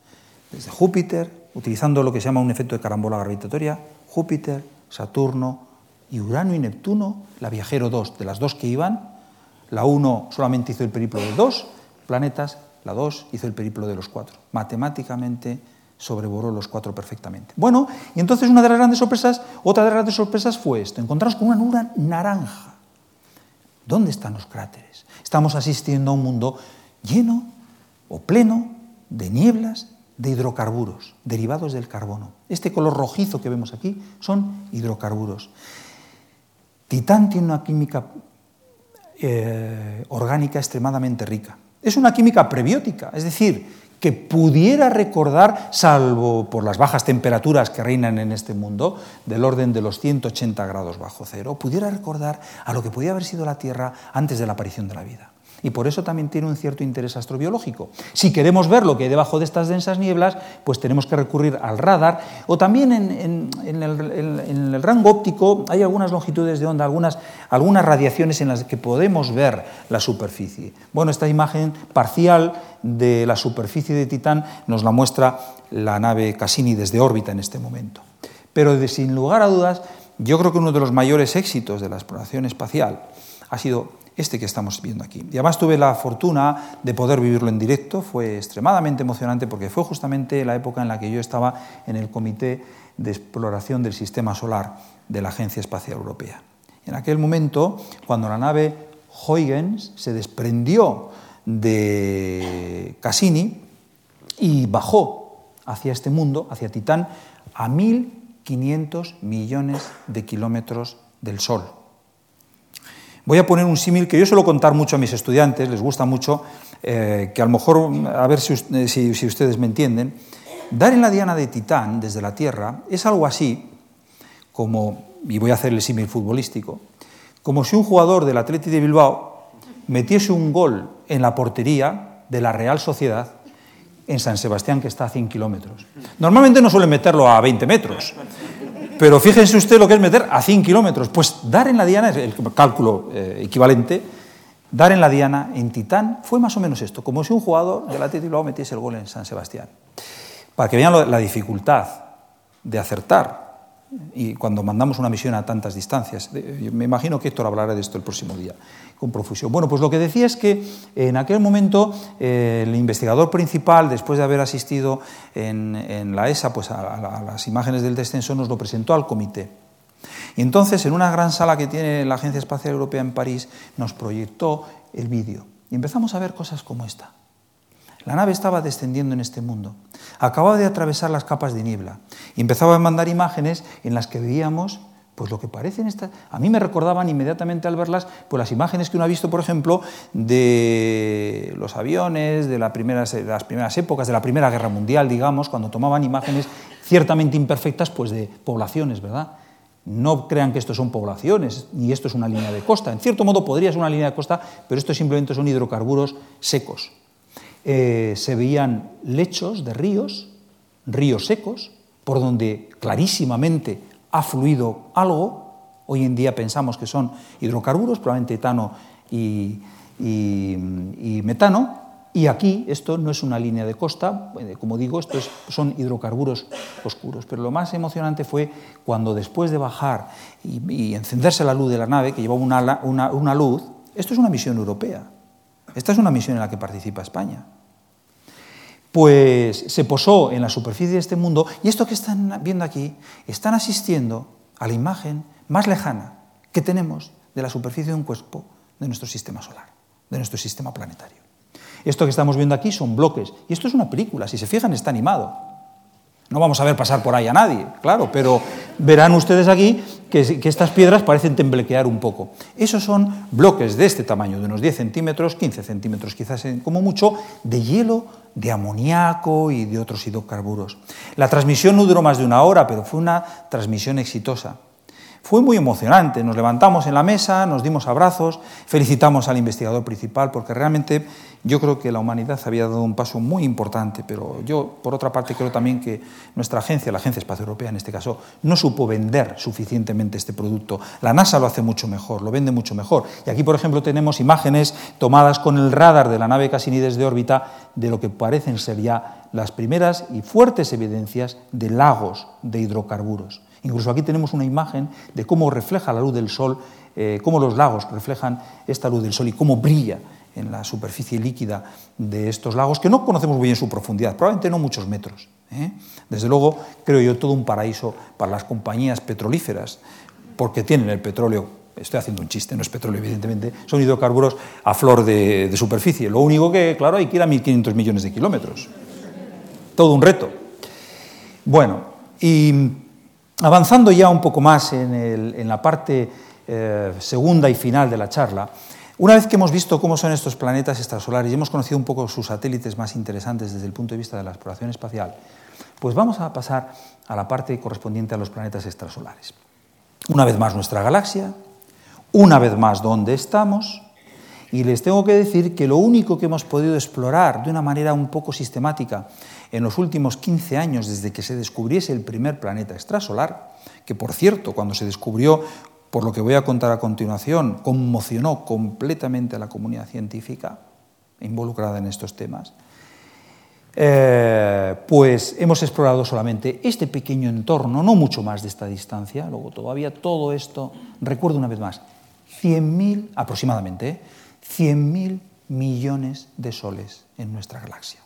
B: desde Júpiter, utilizando lo que se llama un efecto de carambola gravitatoria, Júpiter, Saturno y Urano y Neptuno, la Viajero 2, de las dos que iban, la 1 solamente hizo el periplo de dos planetas, la 2 hizo el periplo de los cuatro. Matemáticamente sobrevoló los cuatro perfectamente. Bueno, y entonces una de las grandes sorpresas, otra de las grandes sorpresas fue esto, encontramos con una nube naranja. ¿Dónde están los cráteres? Estamos asistiendo a un mundo lleno o pleno de nieblas de hidrocarburos derivados del carbono. Este color rojizo que vemos aquí son hidrocarburos. Titán tiene una química eh, orgánica extremadamente rica. Es una química prebiótica, es decir, que pudiera recordar, salvo por las bajas temperaturas que reinan en este mundo, del orden de los 180 grados bajo cero, pudiera recordar a lo que podía haber sido la Tierra antes de la aparición de la vida y por eso también tiene un cierto interés astrobiológico. Si queremos ver lo que hay debajo de estas densas nieblas, pues tenemos que recurrir al radar o también en, el, rango óptico hay algunas longitudes de onda, algunas, algunas radiaciones en las que podemos ver la superficie. Bueno, esta imagen parcial de la superficie de Titán nos la muestra la nave Cassini desde órbita en este momento. Pero sin lugar a dudas, yo creo que uno de los mayores éxitos de la exploración espacial ha sido este que estamos viendo aquí. Y además tuve la fortuna de poder vivirlo en directo, fue extremadamente emocionante porque fue justamente la época en la que yo estaba en el Comité de Exploración del Sistema Solar de la Agencia Espacial Europea. En aquel momento, cuando la nave Huygens se desprendió de Cassini y bajó hacia este mundo, hacia Titán, a 1.500 millones de kilómetros del Sol. Voy a poner un símil que yo suelo contar mucho a mis estudiantes, les gusta mucho, eh, que a lo mejor, a ver si, si ustedes me entienden. Dar en la diana de Titán desde la Tierra es algo así como, y voy a hacer el símil futbolístico, como si un jugador del Atleti de Bilbao metiese un gol en la portería de la Real Sociedad en San Sebastián, que está a 100 kilómetros. Normalmente no suelen meterlo a 20 metros, pero fíjense usted lo que es meter a 100 kilómetros. Pues dar en la diana, es el cálculo eh, equivalente, dar en la diana en Titán fue más o menos esto, como si un jugador del de Bilbao metiese el gol en San Sebastián. Para que vean la dificultad de acertar y cuando mandamos una misión a tantas distancias. Me imagino que Héctor hablará de esto el próximo día con profusión. Bueno, pues lo que decía es que en aquel momento eh, el investigador principal, después de haber asistido en, la ESA pues a, las imágenes del descenso, nos lo presentó al comité. Y entonces, en una gran sala que tiene la Agencia Espacial Europea en París, nos proyectó el vídeo. Y empezamos a ver cosas como esta. La nave estaba descendiendo en este mundo. Acababa de atravesar las capas de niebla y empezaba a mandar imágenes en las que veíamos pues lo que parecen estas... A mí me recordaban inmediatamente al verlas pues las imágenes que uno ha visto, por ejemplo, de los aviones, de, las primeras épocas, de la Primera Guerra Mundial, digamos, cuando tomaban imágenes ciertamente imperfectas pues de poblaciones, ¿verdad? No crean que esto son poblaciones, ni esto es una línea de costa. En cierto modo podría ser una línea de costa, pero esto simplemente son hidrocarburos secos. Eh, se veían lechos de ríos, ríos secos, por donde clarísimamente ha fluido algo. Hoy en día pensamos que son hidrocarburos, probablemente etano y, metano. Y aquí esto no es una línea de costa, eh, como digo, estos son hidrocarburos oscuros. Pero lo más emocionante fue cuando después de bajar y, encenderse la luz de la nave, que llevaba una luz, esto es una misión europea. Esta es una misión en la que participa España. Pues se posó en la superficie de este mundo y esto que están viendo aquí, están asistiendo a la imagen más lejana que tenemos de la superficie de un cuerpo de nuestro sistema solar, de nuestro sistema planetario. Esto que estamos viendo aquí son bloques y esto es una película, si se fijan está animado. No vamos a ver pasar por ahí a nadie, claro, pero verán ustedes aquí que, estas piedras parecen temblequear un poco. Esos son bloques de este tamaño, de unos 10 centímetros, 15 centímetros quizás como mucho, de hielo, de amoníaco y de otros hidrocarburos. La transmisión no duró más de una hora, pero fue una transmisión exitosa. Fue muy emocionante, nos levantamos en la mesa, nos dimos abrazos, felicitamos al investigador principal porque realmente yo creo que la humanidad había dado un paso muy importante, pero yo por otra parte creo también que nuestra agencia, la Agencia Espacial Europea en este caso, no supo vender suficientemente este producto. La NASA lo hace mucho mejor, lo vende mucho mejor. Y aquí, por ejemplo, tenemos imágenes tomadas con el radar de la nave Cassini desde órbita de lo que parecen ser ya las primeras y fuertes evidencias de lagos de hidrocarburos. Incluso aquí tenemos una imagen de cómo refleja la luz del sol, eh, cómo los lagos reflejan esta luz del sol y cómo brilla en la superficie líquida de estos lagos, que no conocemos muy bien su profundidad, probablemente no muchos metros. ¿eh? Desde luego, creo yo, todo un paraíso para las compañías petrolíferas, porque tienen el petróleo, estoy haciendo un chiste, no es petróleo evidentemente, son hidrocarburos a flor de, de superficie. Lo único que, claro, hay que ir a 1.500 millones de kilómetros. Todo un reto. Bueno, y Avanzando ya un poco más en, la parte eh, segunda y final de la charla, una vez que hemos visto cómo son estos planetas extrasolares y hemos conocido un poco sus satélites más interesantes desde el punto de vista de la exploración espacial, pues vamos a pasar a la parte correspondiente a los planetas extrasolares. Una vez más nuestra galaxia, una vez más dónde estamos, y les tengo que decir que lo único que hemos podido explorar de una manera un poco sistemática en los últimos 15 años desde que se descubriese el primer planeta extrasolar, que por cierto, cuando se descubrió, por lo que voy a contar a continuación, conmocionó completamente a la comunidad científica involucrada en estos temas, eh, pues hemos explorado solamente este pequeño entorno, no mucho más de esta distancia, luego todavía todo esto, recuerdo una vez más, 100.000, aproximadamente, 100.000 ¿eh? millones de soles en nuestra galaxia.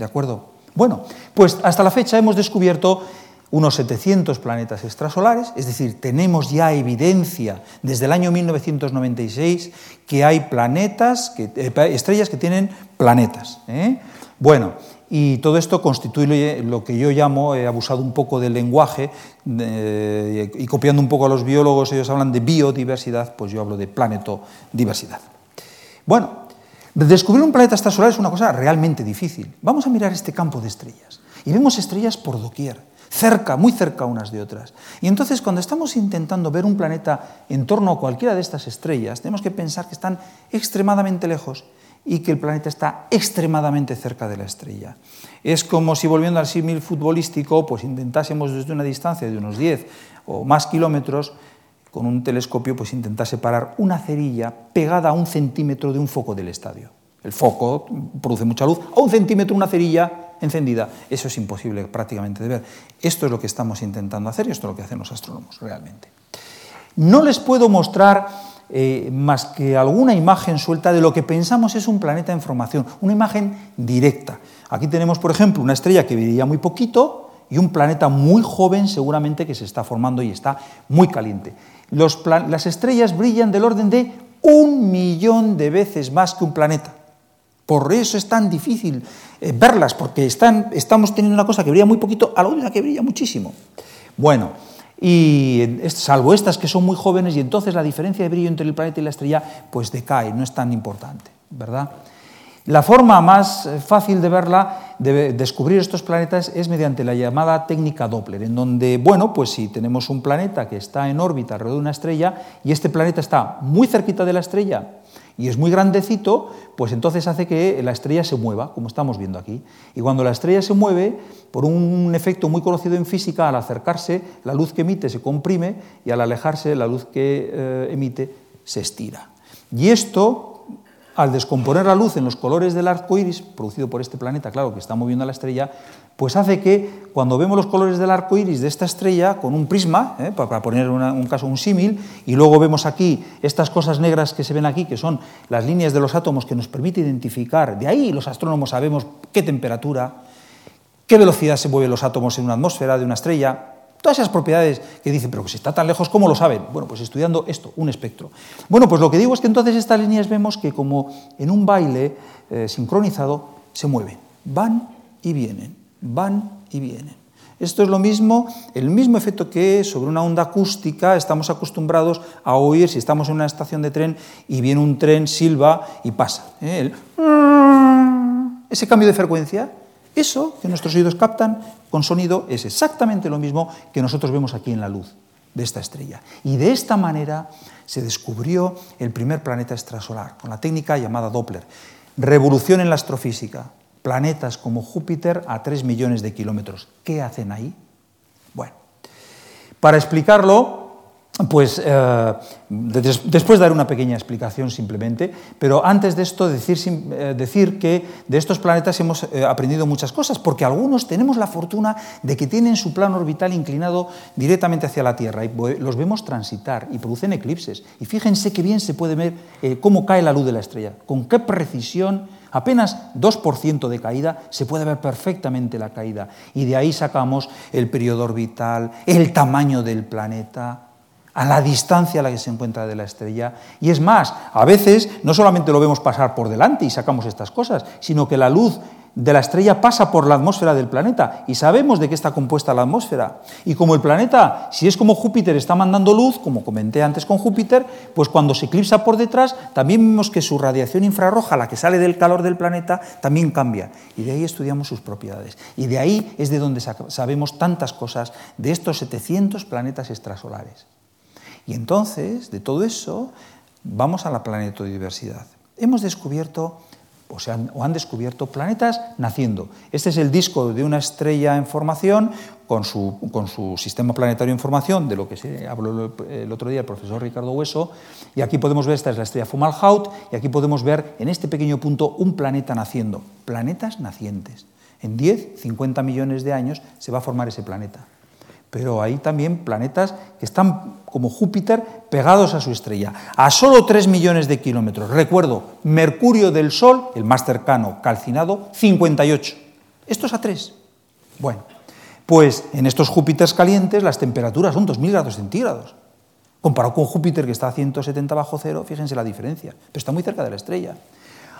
B: ¿De acuerdo? Bueno, pues hasta la fecha hemos descubierto unos 700 planetas extrasolares, es decir, tenemos ya evidencia desde el año 1996 que hay planetas, que, eh, estrellas que tienen planetas. ¿eh? Bueno, y todo esto constituye lo que yo llamo, he abusado un poco del lenguaje y copiando un poco a los biólogos, ellos hablan de biodiversidad, pues yo hablo de planetodiversidad. Bueno, descubrir un planeta extrasolar es una cosa realmente difícil. Vamos a mirar este campo de estrellas y vemos estrellas por doquier, cerca, muy cerca unas de otras. Y entonces cuando estamos intentando ver un planeta en torno a cualquiera de estas estrellas, tenemos que pensar que están extremadamente lejos y que el planeta está extremadamente cerca de la estrella. Es como si volviendo al símil futbolístico, pues intentásemos desde una distancia de unos 10 o más kilómetros, con un telescopio, pues intentase parar una cerilla pegada a un centímetro de un foco del estadio. El foco produce mucha luz, a un centímetro una cerilla encendida. Eso es imposible prácticamente de ver. Esto es lo que estamos intentando hacer y esto es lo que hacen los astrónomos realmente. No les puedo mostrar eh, más que alguna imagen suelta de lo que pensamos es un planeta en formación, una imagen directa. Aquí tenemos, por ejemplo, una estrella que brilla muy poquito y un planeta muy joven seguramente que se está formando y está muy caliente. Las estrellas brillan del orden de un millón de veces más que un planeta. Por eso es tan difícil eh, verlas, porque están, estamos teniendo una cosa que brilla muy poquito a la otra que brilla muchísimo. Bueno, y salvo estas que son muy jóvenes y entonces la diferencia de brillo entre el planeta y la estrella pues decae, no es tan importante, ¿verdad? La forma más eh, fácil de verla, de descubrir estos planetas, es mediante la llamada técnica Doppler, en donde, bueno, pues si tenemos un planeta que está en órbita alrededor de una estrella y este planeta está muy cerquita de la estrella y es muy grandecito, pues entonces hace que la estrella se mueva, como estamos viendo aquí. Y cuando la estrella se mueve, por un efecto muy conocido en física, al acercarse, la luz que emite se comprime y al alejarse, la luz que eh, emite se estira. Y esto al descomponer la luz en los colores del arco iris, producido por este planeta, claro, que está moviendo a la estrella, pues hace que cuando vemos los colores del arco iris de esta estrella con un prisma, ¿eh? para poner un caso un símil, y luego vemos aquí estas cosas negras que se ven aquí, que son las líneas de los átomos que nos permite identificar, de ahí los astrónomos sabemos qué temperatura, qué velocidad se mueven los átomos en una atmósfera de una estrella, Todas esas propiedades que dicen, pero que si está tan lejos, ¿cómo lo saben? Bueno, pues estudiando esto, un espectro. Bueno, pues lo que digo es que entonces estas líneas vemos que como en un baile eh, sincronizado se mueven, van y vienen, van y vienen. Esto es lo mismo, el mismo efecto que sobre una onda acústica estamos acostumbrados a oír si estamos en una estación de tren y viene un tren, silba y pasa. ¿eh? ese cambio de frecuencia eso que nuestros oídos captan con sonido es exactamente lo mismo que nosotros vemos aquí en la luz de esta estrella. Y de esta manera se descubrió el primer planeta extrasolar, con la técnica llamada Doppler. Revolución en la astrofísica. Planetas como Júpiter a 3 millones de kilómetros. ¿Qué hacen ahí? Bueno, para explicarlo, pues eh, después dar una pequeña explicación simplemente, pero antes de esto decir, eh, decir que de estos planetas hemos eh, aprendido muchas cosas, porque algunos tenemos la fortuna de que tienen su plano orbital inclinado directamente hacia la Tierra y los vemos transitar y producen eclipses. Y fíjense qué bien se puede ver cómo cae la luz de la estrella, con qué precisión apenas 2% de caída, se puede ver perfectamente la caída. Y de ahí sacamos el periodo orbital, el tamaño del planeta, a la distancia a la que se encuentra de la estrella. Y es más, a veces no solamente lo vemos pasar por delante y sacamos estas cosas, sino que la luz de la estrella pasa por la atmósfera del planeta y sabemos de qué está compuesta la atmósfera. Y como el planeta, si es como Júpiter, está mandando luz, como comenté antes con Júpiter, pues cuando se eclipsa por detrás, también vemos que su radiación infrarroja, la que sale del calor del planeta, también cambia. Y de ahí estudiamos sus propiedades. Y de ahí es de donde sabemos tantas cosas de estos 700 planetas extrasolares. Y entonces, de todo eso, vamos a la planetodiversidad. Hemos descubierto, o, o han descubierto, planetas naciendo. Este es el disco de una estrella en formación con su, con su, sistema planetario en formación, de lo que se habló el otro día el profesor Ricardo Hueso, y aquí podemos ver, esta es la estrella Fomalhaut, y aquí podemos ver en este pequeño punto un planeta naciendo, planetas nacientes. En 10, 50 millones de años se va a formar ese planeta. Pero hay también planetas que están como Júpiter pegados a su estrella, a solo 3 millones de kilómetros. Recuerdo, Mercurio del Sol, el más cercano, calcinado, 58. Esto es a 3. Bueno, pues en estos Júpiters calientes las temperaturas son 2.000 grados centígrados. Comparado con Júpiter que está a 170 bajo cero, fíjense la diferencia, pero está muy cerca de la estrella.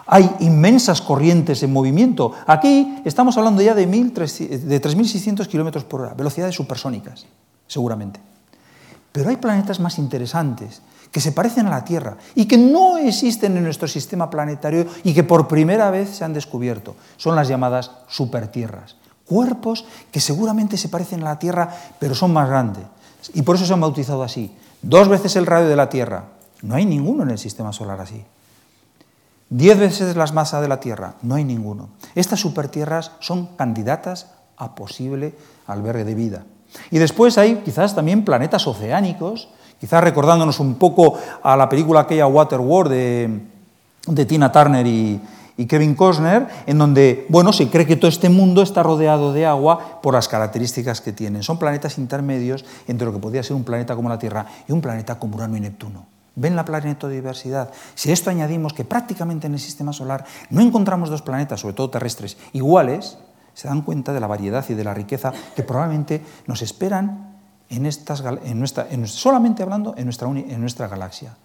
B: Hay inmensas corrientes en movimiento. Aquí estamos hablando ya de, 3.600 kilómetros por hora, velocidades supersónicas, seguramente. Pero hay planetas más interesantes que se parecen a la Tierra y que no existen en nuestro sistema planetario y que por primera vez se han descubierto. Son las llamadas supertierras. Cuerpos que seguramente se parecen a la Tierra, pero son más grandes. Y por eso se han bautizado así. Dos veces el radio de la Tierra. No hay ninguno en el sistema solar así. Diez veces la masa de la Tierra. No hay ninguno. Estas supertierras son candidatas a posible albergue de vida. Y después hay quizás también planetas oceánicos, quizás recordándonos un poco a la película aquella Waterworld de, de Tina Turner y, y Kevin Costner, en donde, bueno, se cree que todo este mundo está rodeado de agua por las características que tienen. Son planetas intermedios entre lo que podría ser un planeta como la Tierra y un planeta como Urano y Neptuno. ¿Ven la planetodiversidad? Si esto añadimos que prácticamente en el sistema solar no encontramos dos planetas, sobre todo terrestres, iguales, se dan cuenta de la variedad y de la riqueza que probablemente nos esperan en estas, en nuestra, solamente hablando en nuestra, en nuestra galaxia.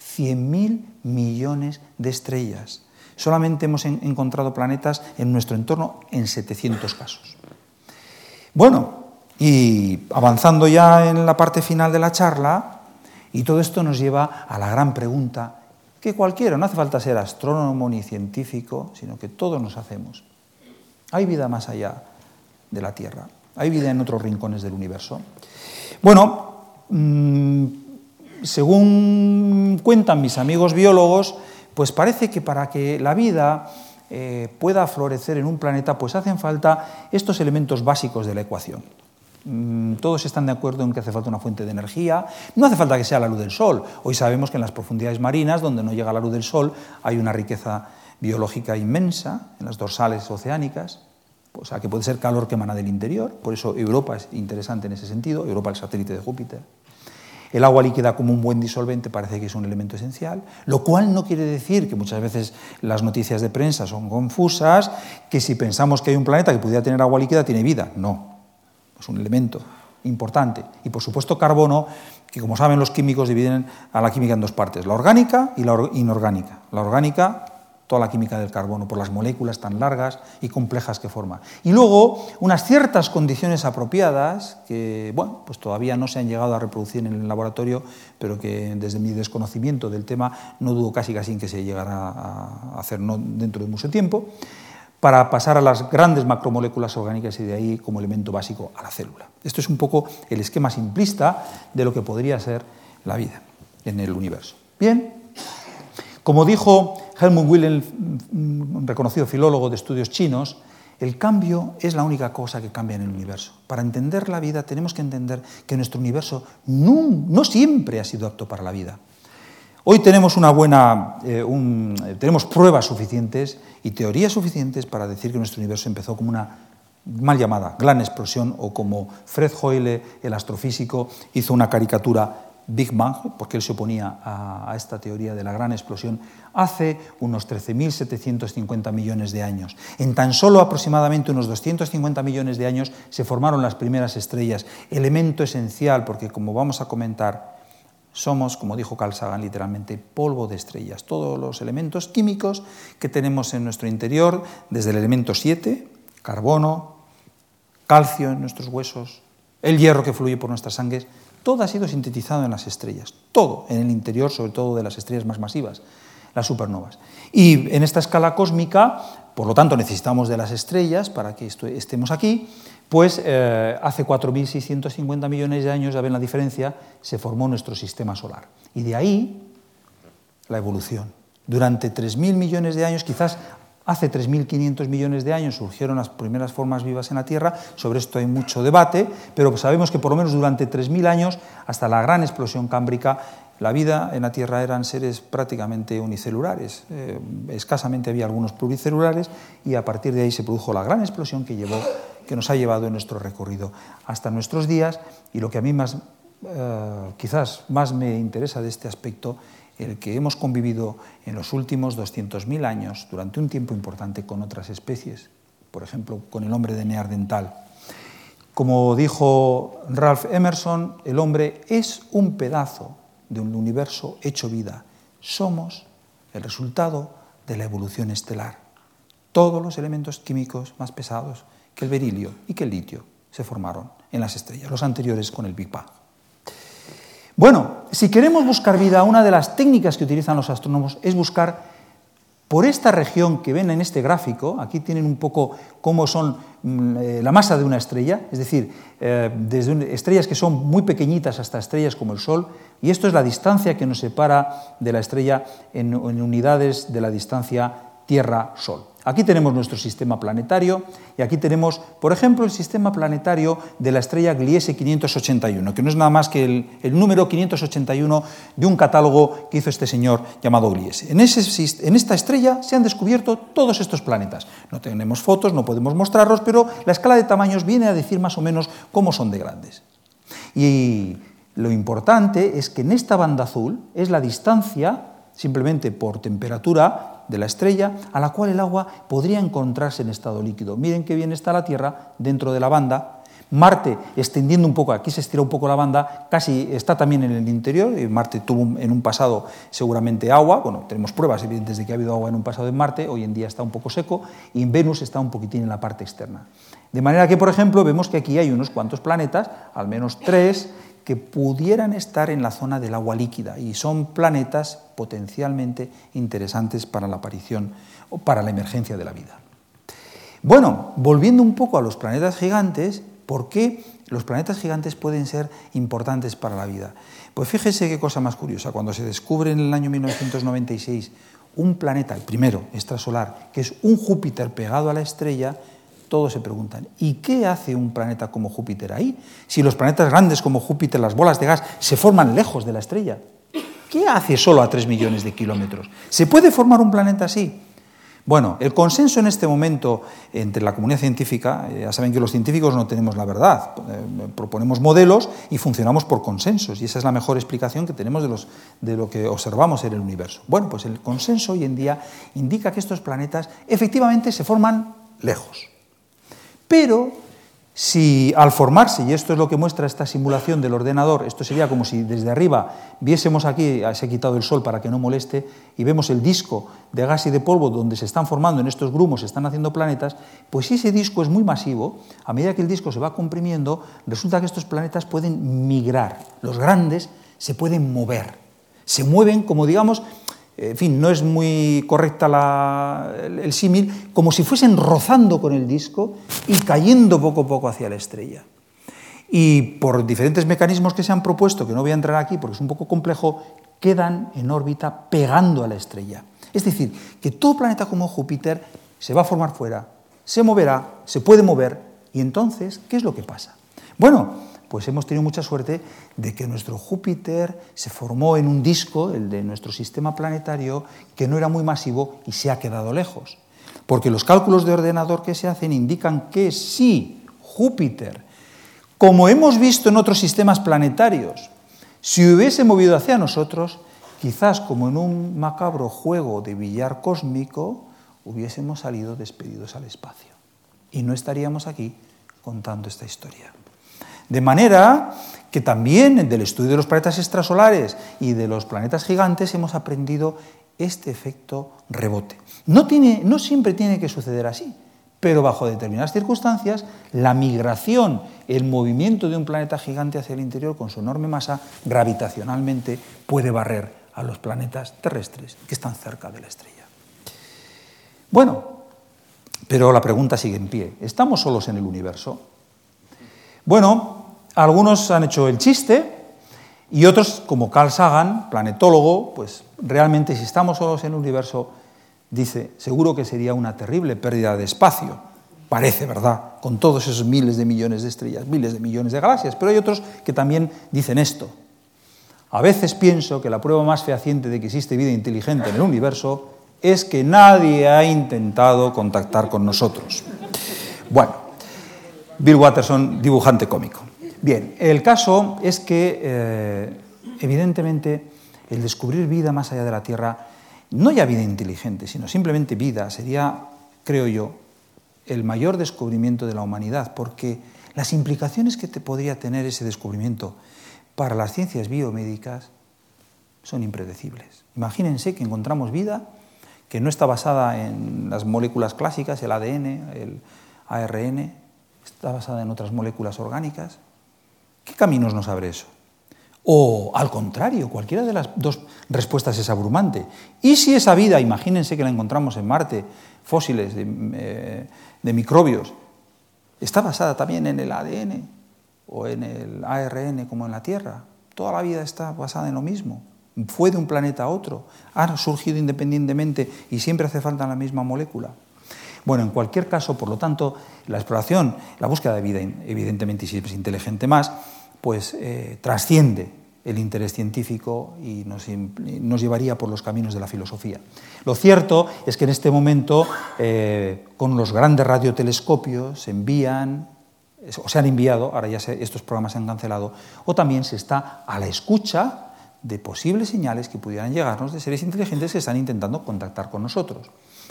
B: 100.000 millones de estrellas solamente hemos encontrado planetas en nuestro entorno en 700 casos. Bueno, y avanzando ya en la parte final de la charla, y todo esto nos lleva a la gran pregunta que cualquiera, no hace falta ser astrónomo ni científico, sino que todos nos hacemos. ¿Hay vida más allá de la Tierra? ¿Hay vida en otros rincones del universo? Bueno, mm, según cuentan mis amigos biólogos, pues parece que para que la vida eh, pueda florecer en un planeta, pues hacen falta estos elementos básicos de la ecuación. Mm, todos están de acuerdo en que hace falta una fuente de energía. No hace falta que sea la luz del sol. Hoy sabemos que en las profundidades marinas, donde no llega la luz del sol, hay una riqueza biológica inmensa, en las dorsales oceánicas, o sea, que puede ser calor que emana del interior. Por eso Europa es interesante en ese sentido, Europa el satélite de Júpiter. El agua líquida como un buen disolvente parece que es un elemento esencial, lo cual no quiere decir que muchas veces las noticias de prensa son confusas, que si pensamos que hay un planeta que pudiera tener agua líquida tiene vida. No, es un elemento importante. Y por supuesto carbono, que como saben los químicos dividen a la química en dos partes, la orgánica y la inorgánica. La orgánica toda la química del carbono, por las moléculas tan largas y complejas que forma. Y luego, unas ciertas condiciones apropiadas que, bueno, pues todavía no se han llegado a reproducir en el laboratorio, pero que desde mi desconocimiento del tema no dudo casi casi en que se llegará a hacer dentro de mucho tiempo, para pasar a las grandes macromoléculas orgánicas y de ahí como elemento básico a la célula. Esto es un poco el esquema simplista de lo que podría ser la vida en el universo. Bien, como dijo Helmut Wilhelm, un reconocido filólogo de estudios chinos, el cambio es la única cosa que cambia en el universo. Para entender la vida tenemos que entender que nuestro universo no, siempre ha sido apto para la vida. Hoy tenemos una buena, eh, tenemos pruebas suficientes y teorías suficientes para decir que nuestro universo empezó como una mal llamada gran explosión o como Fred Hoyle, el astrofísico, hizo una caricatura Big Bang, porque él se oponía a, esta teoría de la gran explosión, hace unos 13.750 millones de años. En tan solo aproximadamente unos 250 millones de años se formaron las primeras estrellas, elemento esencial, porque como vamos a comentar, somos, como dijo Carl Sagan, literalmente polvo de estrellas. Todos los elementos químicos que tenemos en nuestro interior, desde el elemento 7, carbono, calcio en nuestros huesos, el hierro que fluye por nuestras sangres, todo ha sido sintetizado en las estrellas, todo en el interior, sobre todo de las estrellas más masivas, las supernovas. Y en esta escala cósmica, por lo tanto, necesitamos de las estrellas para que estemos aquí, pues eh, hace 4.650 millones de años, ya ven la diferencia, se formó nuestro sistema solar. Y de ahí la evolución. Durante 3.000 millones de años, quizás Hace 3.500 millones de años surgieron las primeras formas vivas en la Tierra, sobre esto hay mucho debate, pero sabemos que por lo menos durante 3.000 años, hasta la gran explosión cámbrica, la vida en la Tierra eran seres prácticamente unicelulares. Eh, escasamente había algunos pluricelulares y a partir de ahí se produjo la gran explosión que llevó que nos ha llevado en nuestro recorrido hasta nuestros días y lo que a mí más, eh, quizás más me interesa de este aspecto, el que hemos convivido en los últimos 200.000 años durante un tiempo importante con otras especies, por ejemplo, con el hombre de Neardental. Como dijo Ralph Emerson, el hombre es un pedazo de un universo hecho vida. Somos el resultado de la evolución estelar. Todos los elementos químicos más pesados que el berilio y que el litio se formaron en las estrellas, los anteriores con el Big Bang. Bueno, si queremos buscar vida, una de las técnicas que utilizan los astrónomos es buscar por esta región que ven en este gráfico, aquí tienen un poco cómo son mm, eh, la masa de una estrella, es decir, eh, desde estrellas que son muy pequeñitas hasta estrellas como el Sol, y esto es la distancia que nos separa de la estrella en unidades de la distancia Tierra-Sol. Aquí tenemos nuestro sistema planetario y aquí tenemos, por ejemplo, el sistema planetario de la estrella Gliese 581, que no es nada más que el, número 581 de un catálogo que hizo este señor llamado Gliese. En, en esta estrella se han descubierto todos estos planetas. No tenemos fotos, no podemos mostrarlos, pero la escala de tamaños viene a decir más o menos cómo son de grandes. Y lo importante es que en esta banda azul es la distancia, simplemente por temperatura, de la estrella a la cual el agua podría encontrarse en estado líquido. Miren qué bien está la Tierra dentro de la banda. Marte, extendiendo un poco, aquí se estira un poco la banda, casi está también en el interior. Marte tuvo en un pasado seguramente agua, bueno, tenemos pruebas evidentes de que ha habido agua en un pasado en Marte, hoy en día está un poco seco, y en Venus está un poquitín en la parte externa. De manera que, por ejemplo, vemos que aquí hay unos cuantos planetas, al menos tres, que pudieran estar en la zona del agua líquida y son planetas potencialmente interesantes para la aparición o para la emergencia de la vida. Bueno, volviendo un poco a los planetas gigantes, ¿por qué los planetas gigantes pueden ser importantes para la vida? Pues fíjese qué cosa más curiosa, cuando se descubre en el año 1996 un planeta, el primero, extrasolar, que es un Júpiter pegado a la estrella, todos se preguntan, ¿y qué hace un planeta como Júpiter ahí? Si los planetas grandes como Júpiter, las bolas de gas, se forman lejos de la estrella, ¿qué hace solo a 3 millones de kilómetros? ¿Se puede formar un planeta así? Bueno, el consenso en este momento entre la comunidad científica, eh, ya saben que los científicos no tenemos la verdad, eh, proponemos modelos y funcionamos por consensos, y esa es la mejor explicación que tenemos de, de lo que observamos en el universo. Bueno, pues el consenso hoy en día indica que estos planetas efectivamente se forman lejos. Pero si al formarse, y esto es lo que muestra esta simulación del ordenador, esto sería como si desde arriba viésemos aquí, se ha quitado el sol para que no moleste, y vemos el disco de gas y de polvo donde se están formando en estos grumos, se están haciendo planetas, pues si ese disco es muy masivo, a medida que el disco se va comprimiendo, resulta que estos planetas pueden migrar, los grandes se pueden mover, se mueven como digamos en fin, no es muy correcta el, símil, como si fuesen rozando con el disco y cayendo poco a poco hacia la estrella. Y por diferentes mecanismos que se han propuesto, que no voy a entrar aquí porque es un poco complejo, quedan en órbita pegando a la estrella. Es decir, que todo planeta como Júpiter se va a formar fuera, se moverá, se puede mover, y entonces, ¿qué es lo que pasa? Bueno, pues hemos tenido mucha suerte de que nuestro Júpiter se formó en un disco, el de nuestro sistema planetario, que no era muy masivo y se ha quedado lejos. Porque los cálculos de ordenador que se hacen indican que si Júpiter, como hemos visto en otros sistemas planetarios, si hubiese movido hacia nosotros, quizás como en un macabro juego de billar cósmico, hubiésemos salido despedidos al espacio. Y no estaríamos aquí contando esta historia. De manera que también del estudio de los planetas extrasolares y de los planetas gigantes hemos aprendido este efecto rebote. No, siempre tiene que suceder así, pero bajo determinadas circunstancias, la migración, el movimiento de un planeta gigante hacia el interior con su enorme masa, gravitacionalmente puede barrer a los planetas terrestres que están cerca de la estrella. Bueno, pero la pregunta sigue en pie. ¿Estamos solos en el universo? Bueno, algunos han hecho el chiste y otros, como Carl Sagan, planetólogo, pues realmente si estamos solos en el universo, dice, seguro que sería una terrible pérdida de espacio. Parece, ¿verdad? Con todos esos miles de millones de estrellas, miles de millones de galaxias. Pero hay otros que también dicen esto. A veces pienso que la prueba más fehaciente de que existe vida inteligente en el universo es que nadie ha intentado contactar con nosotros. Bueno, Bill Watterson, dibujante cómico. Bien, el caso es que, eh, evidentemente, el descubrir vida más allá de la Tierra, no ya vida inteligente, sino simplemente vida, sería, creo yo, el mayor descubrimiento de la humanidad, porque las implicaciones que te podría tener ese descubrimiento para las ciencias biomédicas son impredecibles. Imagínense que encontramos vida que no está basada en las moléculas clásicas, el ADN, el ARN, está basada en otras moléculas orgánicas. ¿Qué caminos nos abre eso? O al contrario, cualquiera de las dos respuestas es abrumante. ¿Y si esa vida, imagínense que la encontramos en Marte, fósiles de, eh, microbios, está basada también en el ADN o en el ARN como en la Tierra? Toda la vida está basada en lo mismo. Fue de un planeta a otro, ha surgido independientemente y siempre hace falta la misma molécula. Bueno, en cualquier caso, por lo tanto, la exploración, la búsqueda de vida, evidentemente, si es inteligente más, pues eh, trasciende el interés científico y nos, nos, llevaría por los caminos de la filosofía. Lo cierto es que en este momento, eh, con los grandes radiotelescopios, se envían, o se han enviado, ahora ya estos programas se han cancelado, o también se está a la escucha de posibles señales que pudieran llegarnos de seres inteligentes que están intentando contactar con nosotros.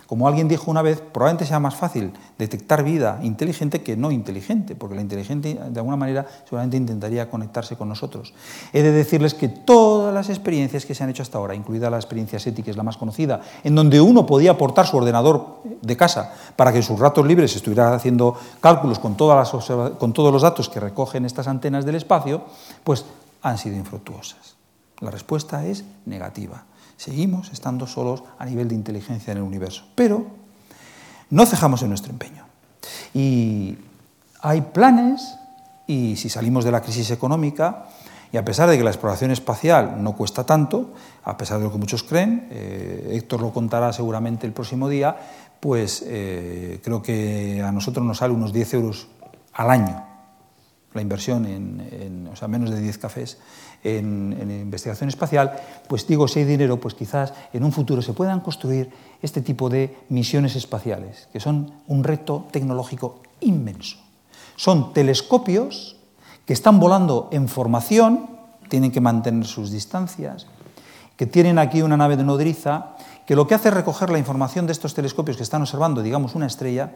B: Como alguien dijo una vez, probablemente sea más fácil detectar vida inteligente que no inteligente, porque la inteligente de alguna manera seguramente intentaría conectarse con nosotros. He de decirles que todas las experiencias que se han hecho hasta ahora, incluida la experiencia SETI, que es la más conocida, en donde uno podía aportar su ordenador de casa para que en sus ratos libres estuviera haciendo cálculos con, todas las, con todos los datos que recogen estas antenas del espacio, pues han sido infructuosas. La respuesta es negativa. Seguimos estando solos a nivel de inteligencia en el universo. Pero no cejamos en nuestro empeño. Y hay planes, y si salimos de la crisis económica, y a pesar de que la exploración espacial no cuesta tanto, a pesar de lo que muchos creen, eh, Héctor lo contará seguramente el próximo día, pues eh, creo que a nosotros nos sale unos 10 euros al año la inversión en, o sea, menos de 10 cafés en, investigación espacial, pues digo, si hay dinero, pues quizás en un futuro se puedan construir este tipo de misiones espaciales, que son un reto tecnológico inmenso. Son telescopios que están volando en formación, tienen que mantener sus distancias, que tienen aquí una nave de nodriza, que lo que hace es recoger la información de estos telescopios que están observando, digamos, una estrella,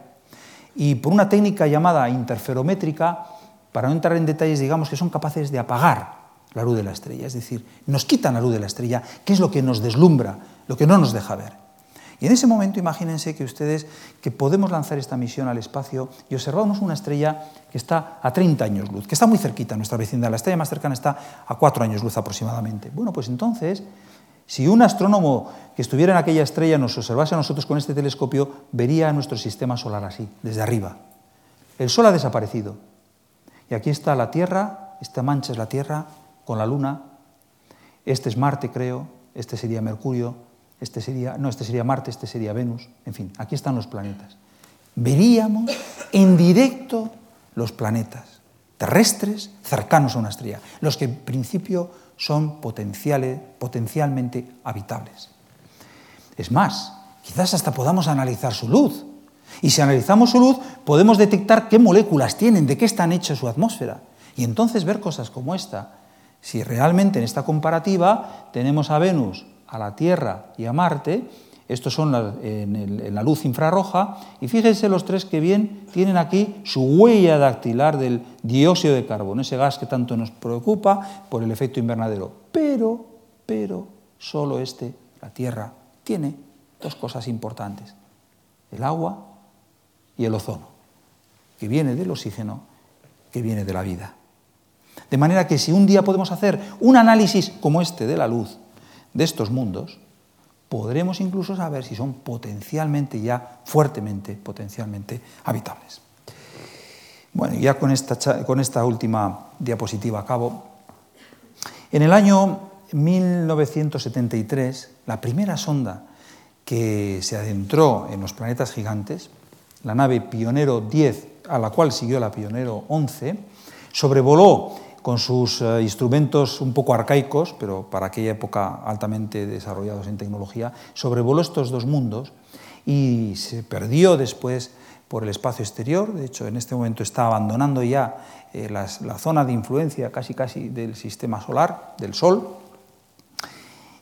B: y por una técnica llamada interferométrica, para no entrar en detalles, digamos que son capaces de apagar la luz de la estrella, es decir, nos quitan la luz de la estrella, que es lo que nos deslumbra, lo que no nos deja ver. Y en ese momento imagínense que ustedes que podemos lanzar esta misión al espacio y observamos una estrella que está a 30 años luz, que está muy cerquita nuestra vecindad, la estrella más cercana está a 4 años luz aproximadamente. Bueno, pues entonces, si un astrónomo que estuviera en aquella estrella nos observase a nosotros con este telescopio, vería nuestro sistema solar así, desde arriba. El Sol ha desaparecido. Y aquí está la Tierra, esta mancha es la Tierra, con la Luna, este es Marte, creo, este sería Mercurio, este sería, no, este sería Marte, este sería Venus, en fin, aquí están los planetas. Veríamos en directo los planetas terrestres cercanos a una estrella, los que en principio son potenciales, potencialmente habitables. Es más, quizás hasta podamos analizar su luz. Y si analizamos su luz, podemos detectar qué moléculas tienen, de qué están hechas su atmósfera. Y entonces ver cosas como esta si realmente en esta comparativa tenemos a Venus, a la Tierra y a Marte, estos son en, la luz infrarroja, y fíjense los tres que bien tienen aquí su huella dactilar del dióxido de carbono, ese gas que tanto nos preocupa por el efecto invernadero. Pero, pero, solo este, la Tierra, tiene dos cosas importantes, el agua y el ozono, que viene del oxígeno, que viene de la vida. De manera que si un día podemos hacer un análisis como este de la luz, de estos mundos, podremos incluso saber si son potencialmente ya, fuertemente, potencialmente habitables. Bueno, ya con esta, con esta última diapositiva acabo. En el año 1973, la primera sonda que se adentró en los planetas gigantes, la nave Pionero 10, a la cual siguió la Pionero 11, sobrevoló con sus eh, instrumentos un poco arcaicos, pero para aquella época altamente desarrollados en tecnología, sobrevoló estos dos mundos y se perdió después por el espacio exterior, de hecho en este momento está abandonando ya eh, la zona de influencia casi casi del sistema solar, del Sol,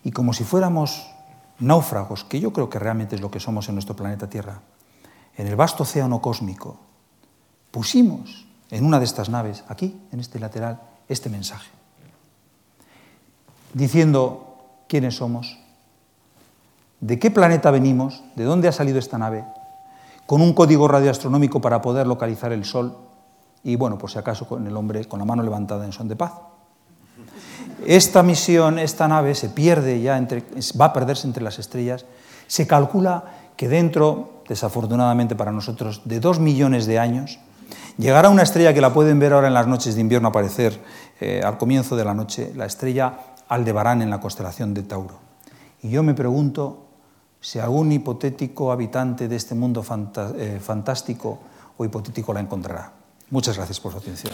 B: y como si fuéramos náufragos, que yo creo que realmente es lo que somos en nuestro planeta Tierra, en el vasto océano cósmico, pusimos en una de estas naves, aquí, en este lateral, este mensaje, diciendo quiénes somos, de qué planeta venimos, de dónde ha salido esta nave, con un código radioastronómico para poder localizar el Sol y, bueno, por si acaso, con el hombre con la mano levantada en son de paz. Esta misión, esta nave se pierde ya, entre, va a perderse entre las estrellas. Se calcula que dentro, desafortunadamente para nosotros, de dos millones de años, llegará una estrella que la pueden ver ahora en las noches de invierno aparecer eh, al comienzo de la noche, la estrella Aldebarán en la constelación de Tauro. Y yo me pregunto si algún hipotético habitante de este mundo eh, fantástico o hipotético la encontrará. Muchas gracias por su atención.